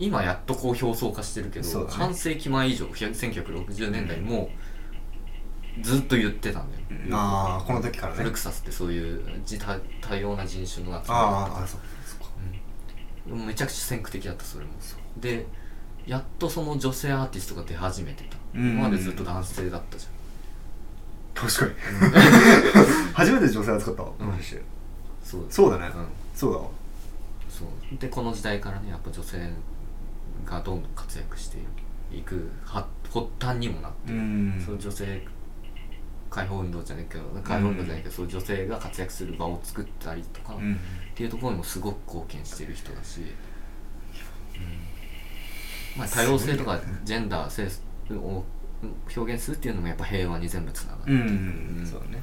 今やっとこう表層化してるけど、
ね。
半世紀前以上1960年代にもずっと言ってたんだよ、
ーあーこの時からね。
フルクサスってそういうじ多多様な人種の集ま
あーあそうそっか。
りうん。めちゃくちゃ先駆的だったそれも。でやっとその女性アーティストが出始めてた、
うん。
今までずっと男性だったじ
確かに。初めて女性扱ったわ
うん。そう
そうだね。
うん。
そうだわ。
そう。でこの時代からねやっぱ女性がどんどん活躍していくは発端にもなって
うん。
そういう女性解放運動じゃないけど解放運動じゃないけど、そういう女性が活躍する場を作ったりとか、っ
うん。
ていうところにもすごく貢献してる人だし、まあ、多様性とかジェンダー性を表現するっていうのもやっぱ平和に全部つながって、
うんそうだね。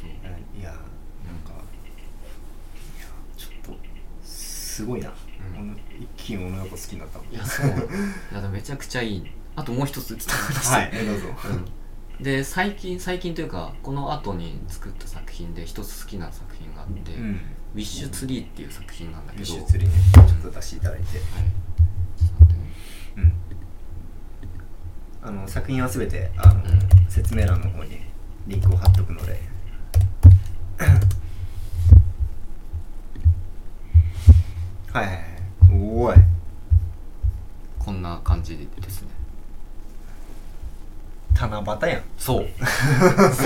そう。
いやなんかいやちょっとすごいな、一気に女の子好きになったもん
いやそう。いやでもめちゃくちゃいい。あともう一つ伝わらせて。
はいえどうぞ。
うん、で最近最近というかこの後に作った作品で一つ好きな作品があって「
うん。
ウィッシュツリー」っていう作品なんだけど。
一周釣りね。ちょっと出していただいて。
はい。
あの作品はすべてあの、
うん。
説明欄の方にリンクを貼っとくので。はいはいはいおーい。
こんな感じでですね。
七夕やん。
そう。そ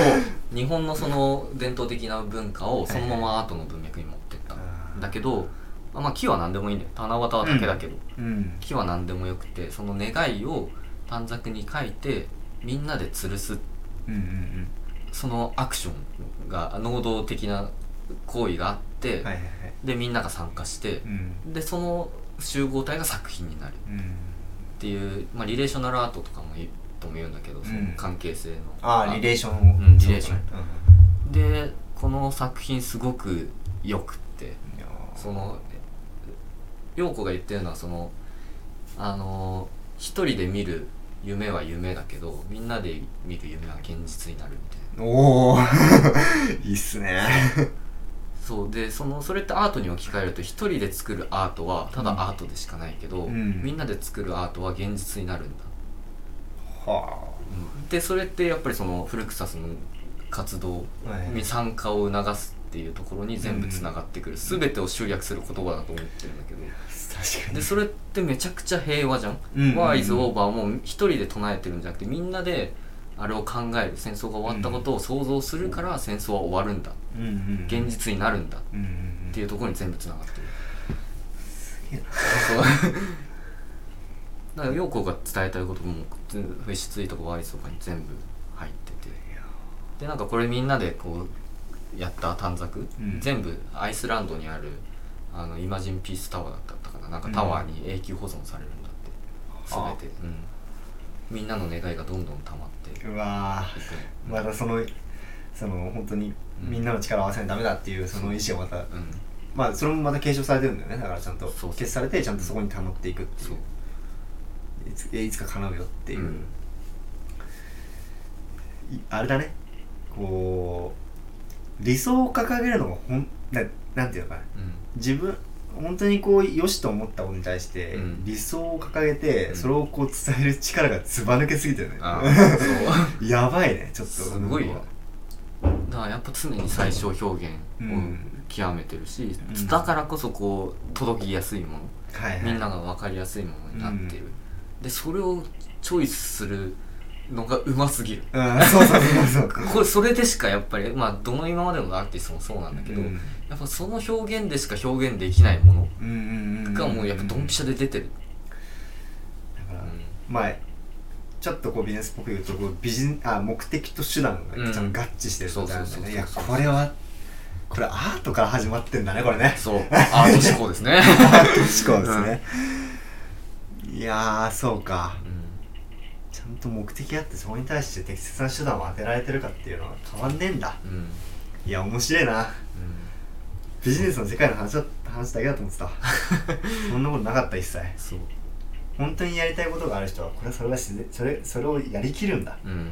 う。日本のその伝統的な文化をそのままアートの文脈に持ってった。
あー。
だけどまあ木は何でもいいんだよ。七夕は竹だけど、
うん。
木は何でもよくてその願いを短冊に書いてみんなで吊るす。
うんうん
そのアクションが能動的な行為があっ
はいはいはい。
でみんなが参加して
う、ん。
でその集合体が作品になる。
うん。
っていう、まあ、リレーショナルアートとかもいとも言うんだけど、その関係性の。
ああリレーション。を
うんリレーション。
ン
でこの作品すごくよくってその陽子が言ってるのはそのあの一人で見る夢は夢だけどみんなで見る夢は現実になるみたいな。
おお いいっすね
そうでそのそれってアートに置き換えると一人で作るアートはただアートでしかないけど、
うん。
みんなで作るアートは現実になるんだ、
は
でそれってやっぱりそのフルクサスの活動に参加を促すっていうところに全部つながってくる、全てを集約する言葉だと思ってるんだけど。
確か
でそれってめちゃくちゃ平和じゃん。
うんうんうん。
ワーイズオーバーも一人で唱えてるんじゃなくてみんなであれを考える戦争が終わったことを想像するから戦争は終わるんだ。
うんうん
現実になるんだ。っ
うんうんうん。
ていうところに全部つながってる。だから陽子が伝えたいこともフェッシュツイーとかワイズとかに全部入ってて。でなんかこれみんなでこうやった短冊、
うん。
全部アイスランドにあるあのイマジンピースタワーだったかな。なんかタワーに永久保存されるんだって、
はあ
全て、うん、みんなの願いがどんどん溜まっ
うわーまだそのその本当にみんなの力を合わせないとダメだっていうその意思がまた
うん。
まあそれもまた継承されてるんだよね。だからちゃんと消されてちゃんとそこに保っていくってい
そうう。
いついつか叶うよっていう、
うん。
いあれだね。こう理想を掲げるのがほんななんていうのかな。
うん。
自分本当にこう良しと思ったことに対して、
うん。
理想を掲げて、
うん。
それをこう伝える力がずば抜けすぎてるね。
ああ そう。
やばいねちょっと。
すごいよ。だからやっぱ常に最小表現を
うん。
極めてるし、
うん。
だからこそこう届きやすいもの、
はいはい
みんなが分かりやすいものになってる、でそれをチョイスするのがうますぎる。
うん。そうそうそうそう。
これそれでしかやっぱりまあどの今までのアーティストもそうなんだけど、
うん。
やっぱその表現でしか表現できないもの
うんうんうんうん。
がもうやっぱドンピシャで出てる、
だから、
うん。
まあちょっとこうビジネスっぽく言うとこうビジネあ目的と手段がちゃんと合致してるみたいな
そうそうそうそう
ねいやこれはこれアートから始まってんだねこれね。
そう。アート思考ですね、
アート思考ですね、いやーそうか。
う
ちゃんと目的あってそこに対して適切な手段を当てられてるかっていうのは変わんねえんだ。
んうん。
いや面白いな。ビジネスの世界の話だ話だけだと思ってた。そんなことなかった一切。
そう。
本当にやりたいことがある人はこれそれが自然それそれをやりきるんだ。
うん。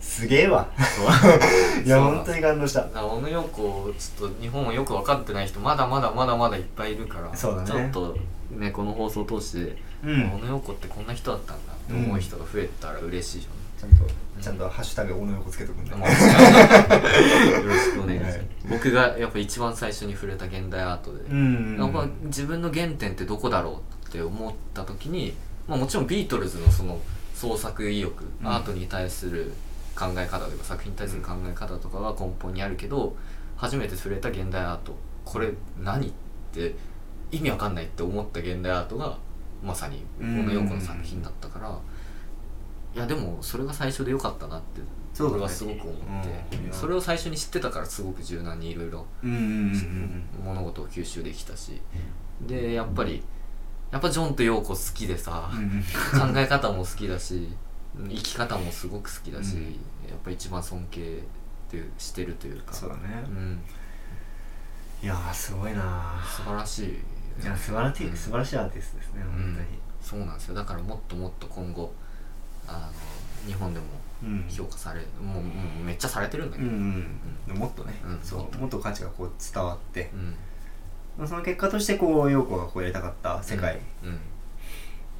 すげえわ。いや本当に感動した。
小野陽子ちょっと日本をよく分かってない人まだまだまだまだいっぱいいるから
そうだね。
ちょっとねこの放送を通して、
うん。
小野陽子ってこんな人だったんだ思う人が増えたら嬉しいじ
ちゃんとちゃんとハッシュタグ小野横つけとくんだ
ゃん、もう。よろしくお願いします、
はい。
僕がやっぱ一番最初に触れた現代アートで、
うん。
やっぱ自分の原点ってどこだろうって思った時に、まあ、もちろんビートルズのその創作意欲、
うん。
アートに対する考え方とか作品に対する考え方とかが根本にあるけど初めて触れた現代アートこれ何って意味わかんないって思った現代アートがまさにこの陽子の作品だったから、いやでもそれが最初でよかったなって
そうだね。
俺はすごく思って、
うん。
それを最初に知ってたからすごく柔軟にいろいろ物事を吸収できたし。でやっぱりやっぱジョンとヨーコ好きでさ、
うん
考え方も好きだし生き方もすごく好きだし、
うん
やっぱ一番尊敬ってしてるというか。
そうだね。
うん、
いやーすごいな
素晴らしい
いや素晴らしい
うん。
素晴らしいアーティストですね本当に。
そうなんですよ。だからもっともっと今後あの日本でも
うん。
評価されもうもうめっちゃされてるんだけ
う
ど、
もっとね
うん。
そうもっと。価値がこう伝わって。その結果としてこう陽子がこうやりたかった世界。
うん。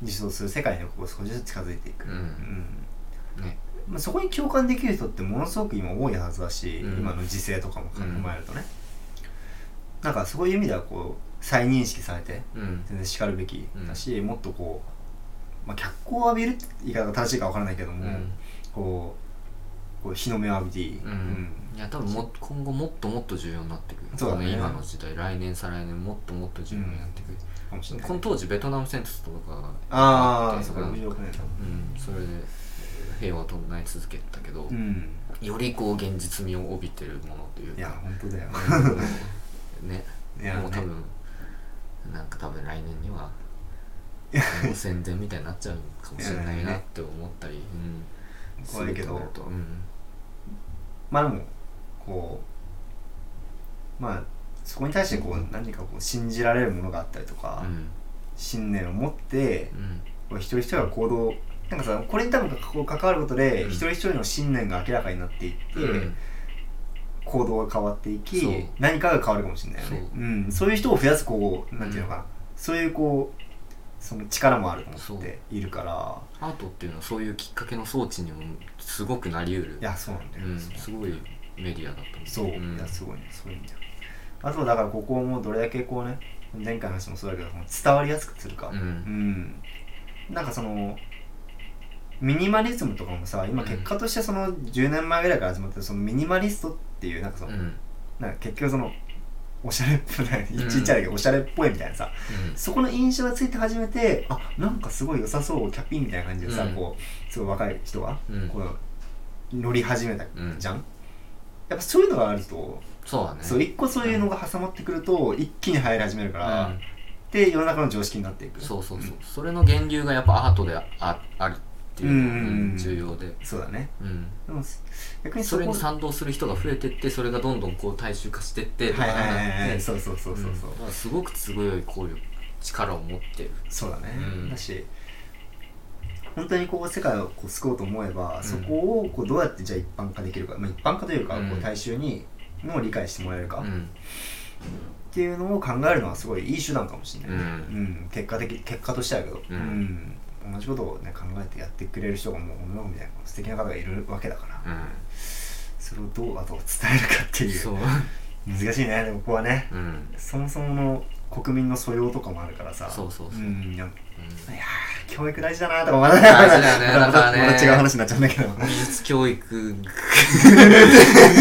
理想する世界にこう少しずつ近づいていく。
ね。
まあ、そこに共感できる人ってものすごく今多いはずだし、
うん。
今の時勢とかも
うん
踏まえるとね、なんかそういう意味ではこう再認識されて
うん。
全然しかるべきだし、もっとこう、まあ、脚光を浴びるって言い方が正しいかわからないけども、
うん。
こうこう日の目を浴びていい、
うん。いや多分も今後もっともっと重要になってくる。
そうだね。
今の時代来年再来年もっともっと重要になってくる、
かもしれない
この当時ベトナム戦争とかがって
ああそこ
うん
66年だ
うん、それで平和を唱え続けてたけど、
うん。
よりこう現実味を帯びてるものというか。
いや本当だよ。
う んね。
いや
もう多
ね
分なんか多分来年にはもう宣伝みたいになっちゃうかもしれないなって思ったり、うん、
怖いけど。
うん。
まあでもこうまあそこに対してこう何かこう信じられるものがあったりとか、
うん。
信念を持って
うん。
一人一人が行動なんかさこれに多分こう関わることで、
うん。
一人一人の信念が明らかになっていって、
うん
行動が変わっていき何かが変わるかもしれないよね
そう
ん、そういう人を増やすこうなんていうのかな、そういうこうその力もあると思っているから
アートっていうのはそういうきっかけの装置にもすごくなりうる
いやそうなんだよ、
うん、すごいメディアだと思う
そう、
ん
いやすごいねそういう意味ではあとだからここもどれだけこうね前回の話もそうだけど伝わりやすくするか
うん
うんなんかそのミニマリズムとかもさ今結果としてその10年前ぐらいから始まってるそのミニマリストっていうなんかその、
うん。
なんか結局そのおしゃれっぽい
うん
ちっちゃいだけどおしゃれっぽいみたいなさ
うん。
そこの印象がついて初めてあなんかすごい良さそうキャピーみたいな感じでさ、
うん
こうすごい若い人が
うん。
こう乗り始めた
うん
じゃん、やっぱそういうのがあると、
そうだね。
そう一個そういうのが挟まってくると一気に流行り始めるから、
うん。
で世の中の常識になっていく。
そうそうそう、それの源流がやっぱアートでああるっていうのが
うん
うん重要で、
そうだね。
うん、
でも逆にそ
れに賛同する人が増えてってそれがどんどんこう大衆化してってとか
はいはいはいは
ない。って
そうそうそうそうそう、
ん。だからすごく強い効力力を持ってる。
そうだね、
うん。
だし本当にこう世界をこう救おうと思えば、
ん。
そこをこうどうやってじゃあ一般化できるか、まあ、一般化というか、
うん。
こう大衆にも理解してもらえるか、っ
うん。
ていうのを考えるのはすごいいい手段かもしれない、
うん。
うん。結果的結果としてはけど、
うん。
うん同じことをね考えてやってくれる人がもう女の子みたいな素敵な方がいるわけだから、
う
それをどうあと伝えるかっていう
んそう。
難しいねでもここはね
うん。
そもそもの国民の素養とかもあるからさ
そうそうそう。
うんいや教育大事だなとかまだ
大事だよね
また
ね。
また違う話になっちゃうんだけど。
美術教育。ぐ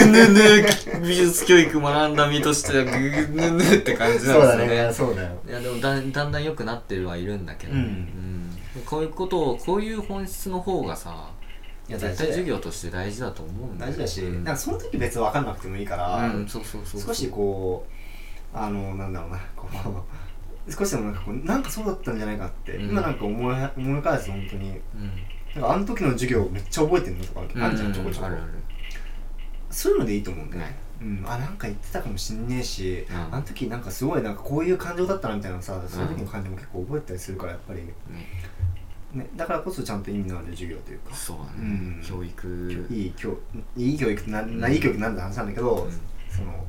ぬぬ美術教育学んだ身としてはぐぬぬって感じなん
そうだ
ですよね。
ねそうだよ。
いやでもだんだんだん良くなってるはいるんだけど、
うん。
うんこういうことをこういう本質の方がさ
いや
絶対授業として大事だと思うんだよ。
大事だし、
うん。
なんかその時別に分かんなくてもいいから、
うんそうそうそう
少しこうあのなんだろうなこう少しでもなんかこうなんかそうだったんじゃないかって、
うん。
今なんか思い思い返すと本当に
うん。
なんかあの時の授業めっちゃ覚えてるのとかあるじゃん、ちょこちょこ。そういうのでいいと思うんだよね。
ね、
うん、あなんか言ってたかもしんねえし、
うん。
あの時なんかすごいなんかこういう感情だったなみたいなのさその時の感情も結構覚えてたりするからやっぱり、
ね
ね、だからこそちゃんと意味のある授業というか。
そうだね、
うん。
教育。
いい教いい教育ってなな、いい教育なんて話なんだけど、
うん。
その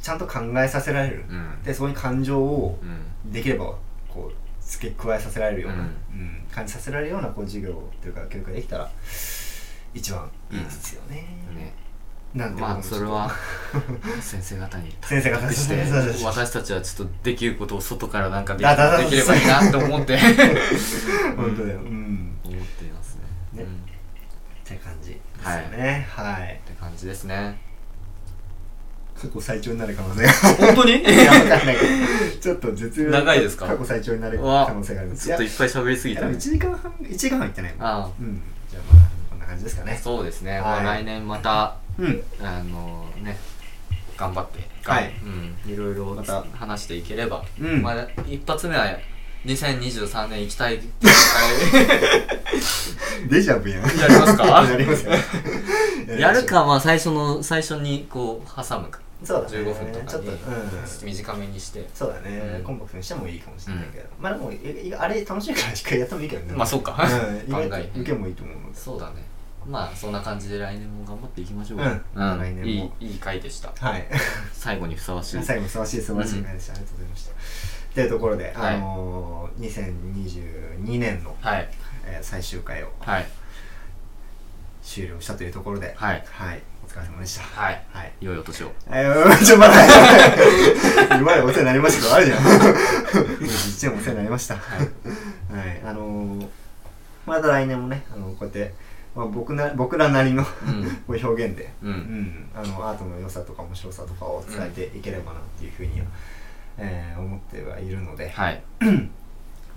ちゃんと考えさせられる、
うん。
でそこに感情を
うん。
できればこう付け加えさせられるような、
うん。
うん感じさせられるようなこう授業というか教育ができたら一番いいですよね。
ね
なんて
まあそれは先生方に
先生方
託して私たちはちょっとできることを外からなんかできればいいなと思って
本当だよ。うん。
思っていますね
ね
うん
って感じですよね。はい。
って感じですね
過去最長になる可能性が。
本当に？
いや、わかんないけど。ちょっと絶妙
長いですか？
過去最長になる可能性があるんですい
ちょっといっぱい喋りすぎたね
1時間半、1時間半いってないもん。
あ
うん。じゃあまあ、こんな感じですか
あ
ね。
そうですね、
はい
まあ来年また
うん。
あのね頑張って。
はい。
うん、いろいろ
また。
話していければ、
うん。
まあ一発目は2023年行きたい。
デジャブやん。
やりますか？
やりますよ。
やるかまあ最初の最初にこう挟むか。
そうだね。
15分とかに
ちょっと、うん。
短めにして。
そうだね、
うん。
コンパクトにしてもいいかもしれないけど、まあでもあれ楽しいからしっかりやってもいいけどね。
まあそうか。
うん、意外
考え
と受けもいいと思う。
そうだねまあそんな感じで来年も頑張っていきましょう。
うん。来年も。
いいいい回でした。
はい。
最後にふさわしい。
最後素晴らしい素晴らしい回でした、ありがとうございました。というところで、
はい。
あのー、2022年の、
はい。
えー最終回を
はい。
終了したというところで
はい。
はい、お疲れ様でした。
はい。
はい。
良いお年を。
えー、ちょ、まだ、今までお世話になりましたけど、あるじゃん。一年お世話になりました。はい。あのー、また来年もね、あの、こうやって、まあ、僕な、僕らなりの表現で、
う
うん。ん、あの、アートの良さとか面白さとかを伝えていければなっていうふうには、えー思ってはいるので、
はい。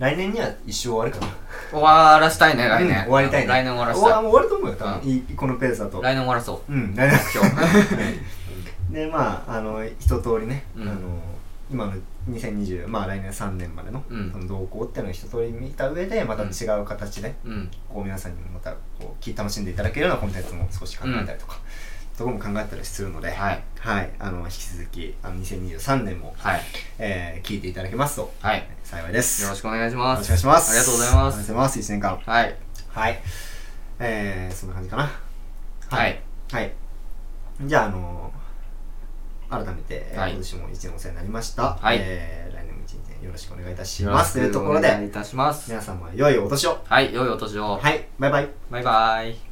来年には一生終わるかな。
終わらしたいね来年、
うん終わりたいね。
来年終わら
終わ
したい。
もう終わると思うよ、多分。
うん。
このペースだと。
来年終わらそう。
うん、来年。
今日
でまああの一通りね、
うん。
あの今の2020まあ来年3年までの,、
うん。
その動向っていうのを一通り見た上でまた違う形で、
うん。
こう皆さんにもまたこう楽しんでいただけるようなコンテンツも少し考えたりとか、そこも考えたりするので、
はい。
はい。あの引き続きあの2023年も、
はい。
えー聞いていただけますと
はい。
幸いです。
よろしくお願いし
よろしく
ます。
お願いします。
ありがとうございます。
ありがとうございます。1年間
はい。
はい。えー、そんな感じかな。
はい。
はい。じゃあ、あの改めて、えー
はい
今年も一年お世話になりました。
はい
えー来年も一年よろしくお願いいたします。というところで、
いいたします
皆様良いお年を。
はい良いお年を
はい、バイバイ。
バイバイ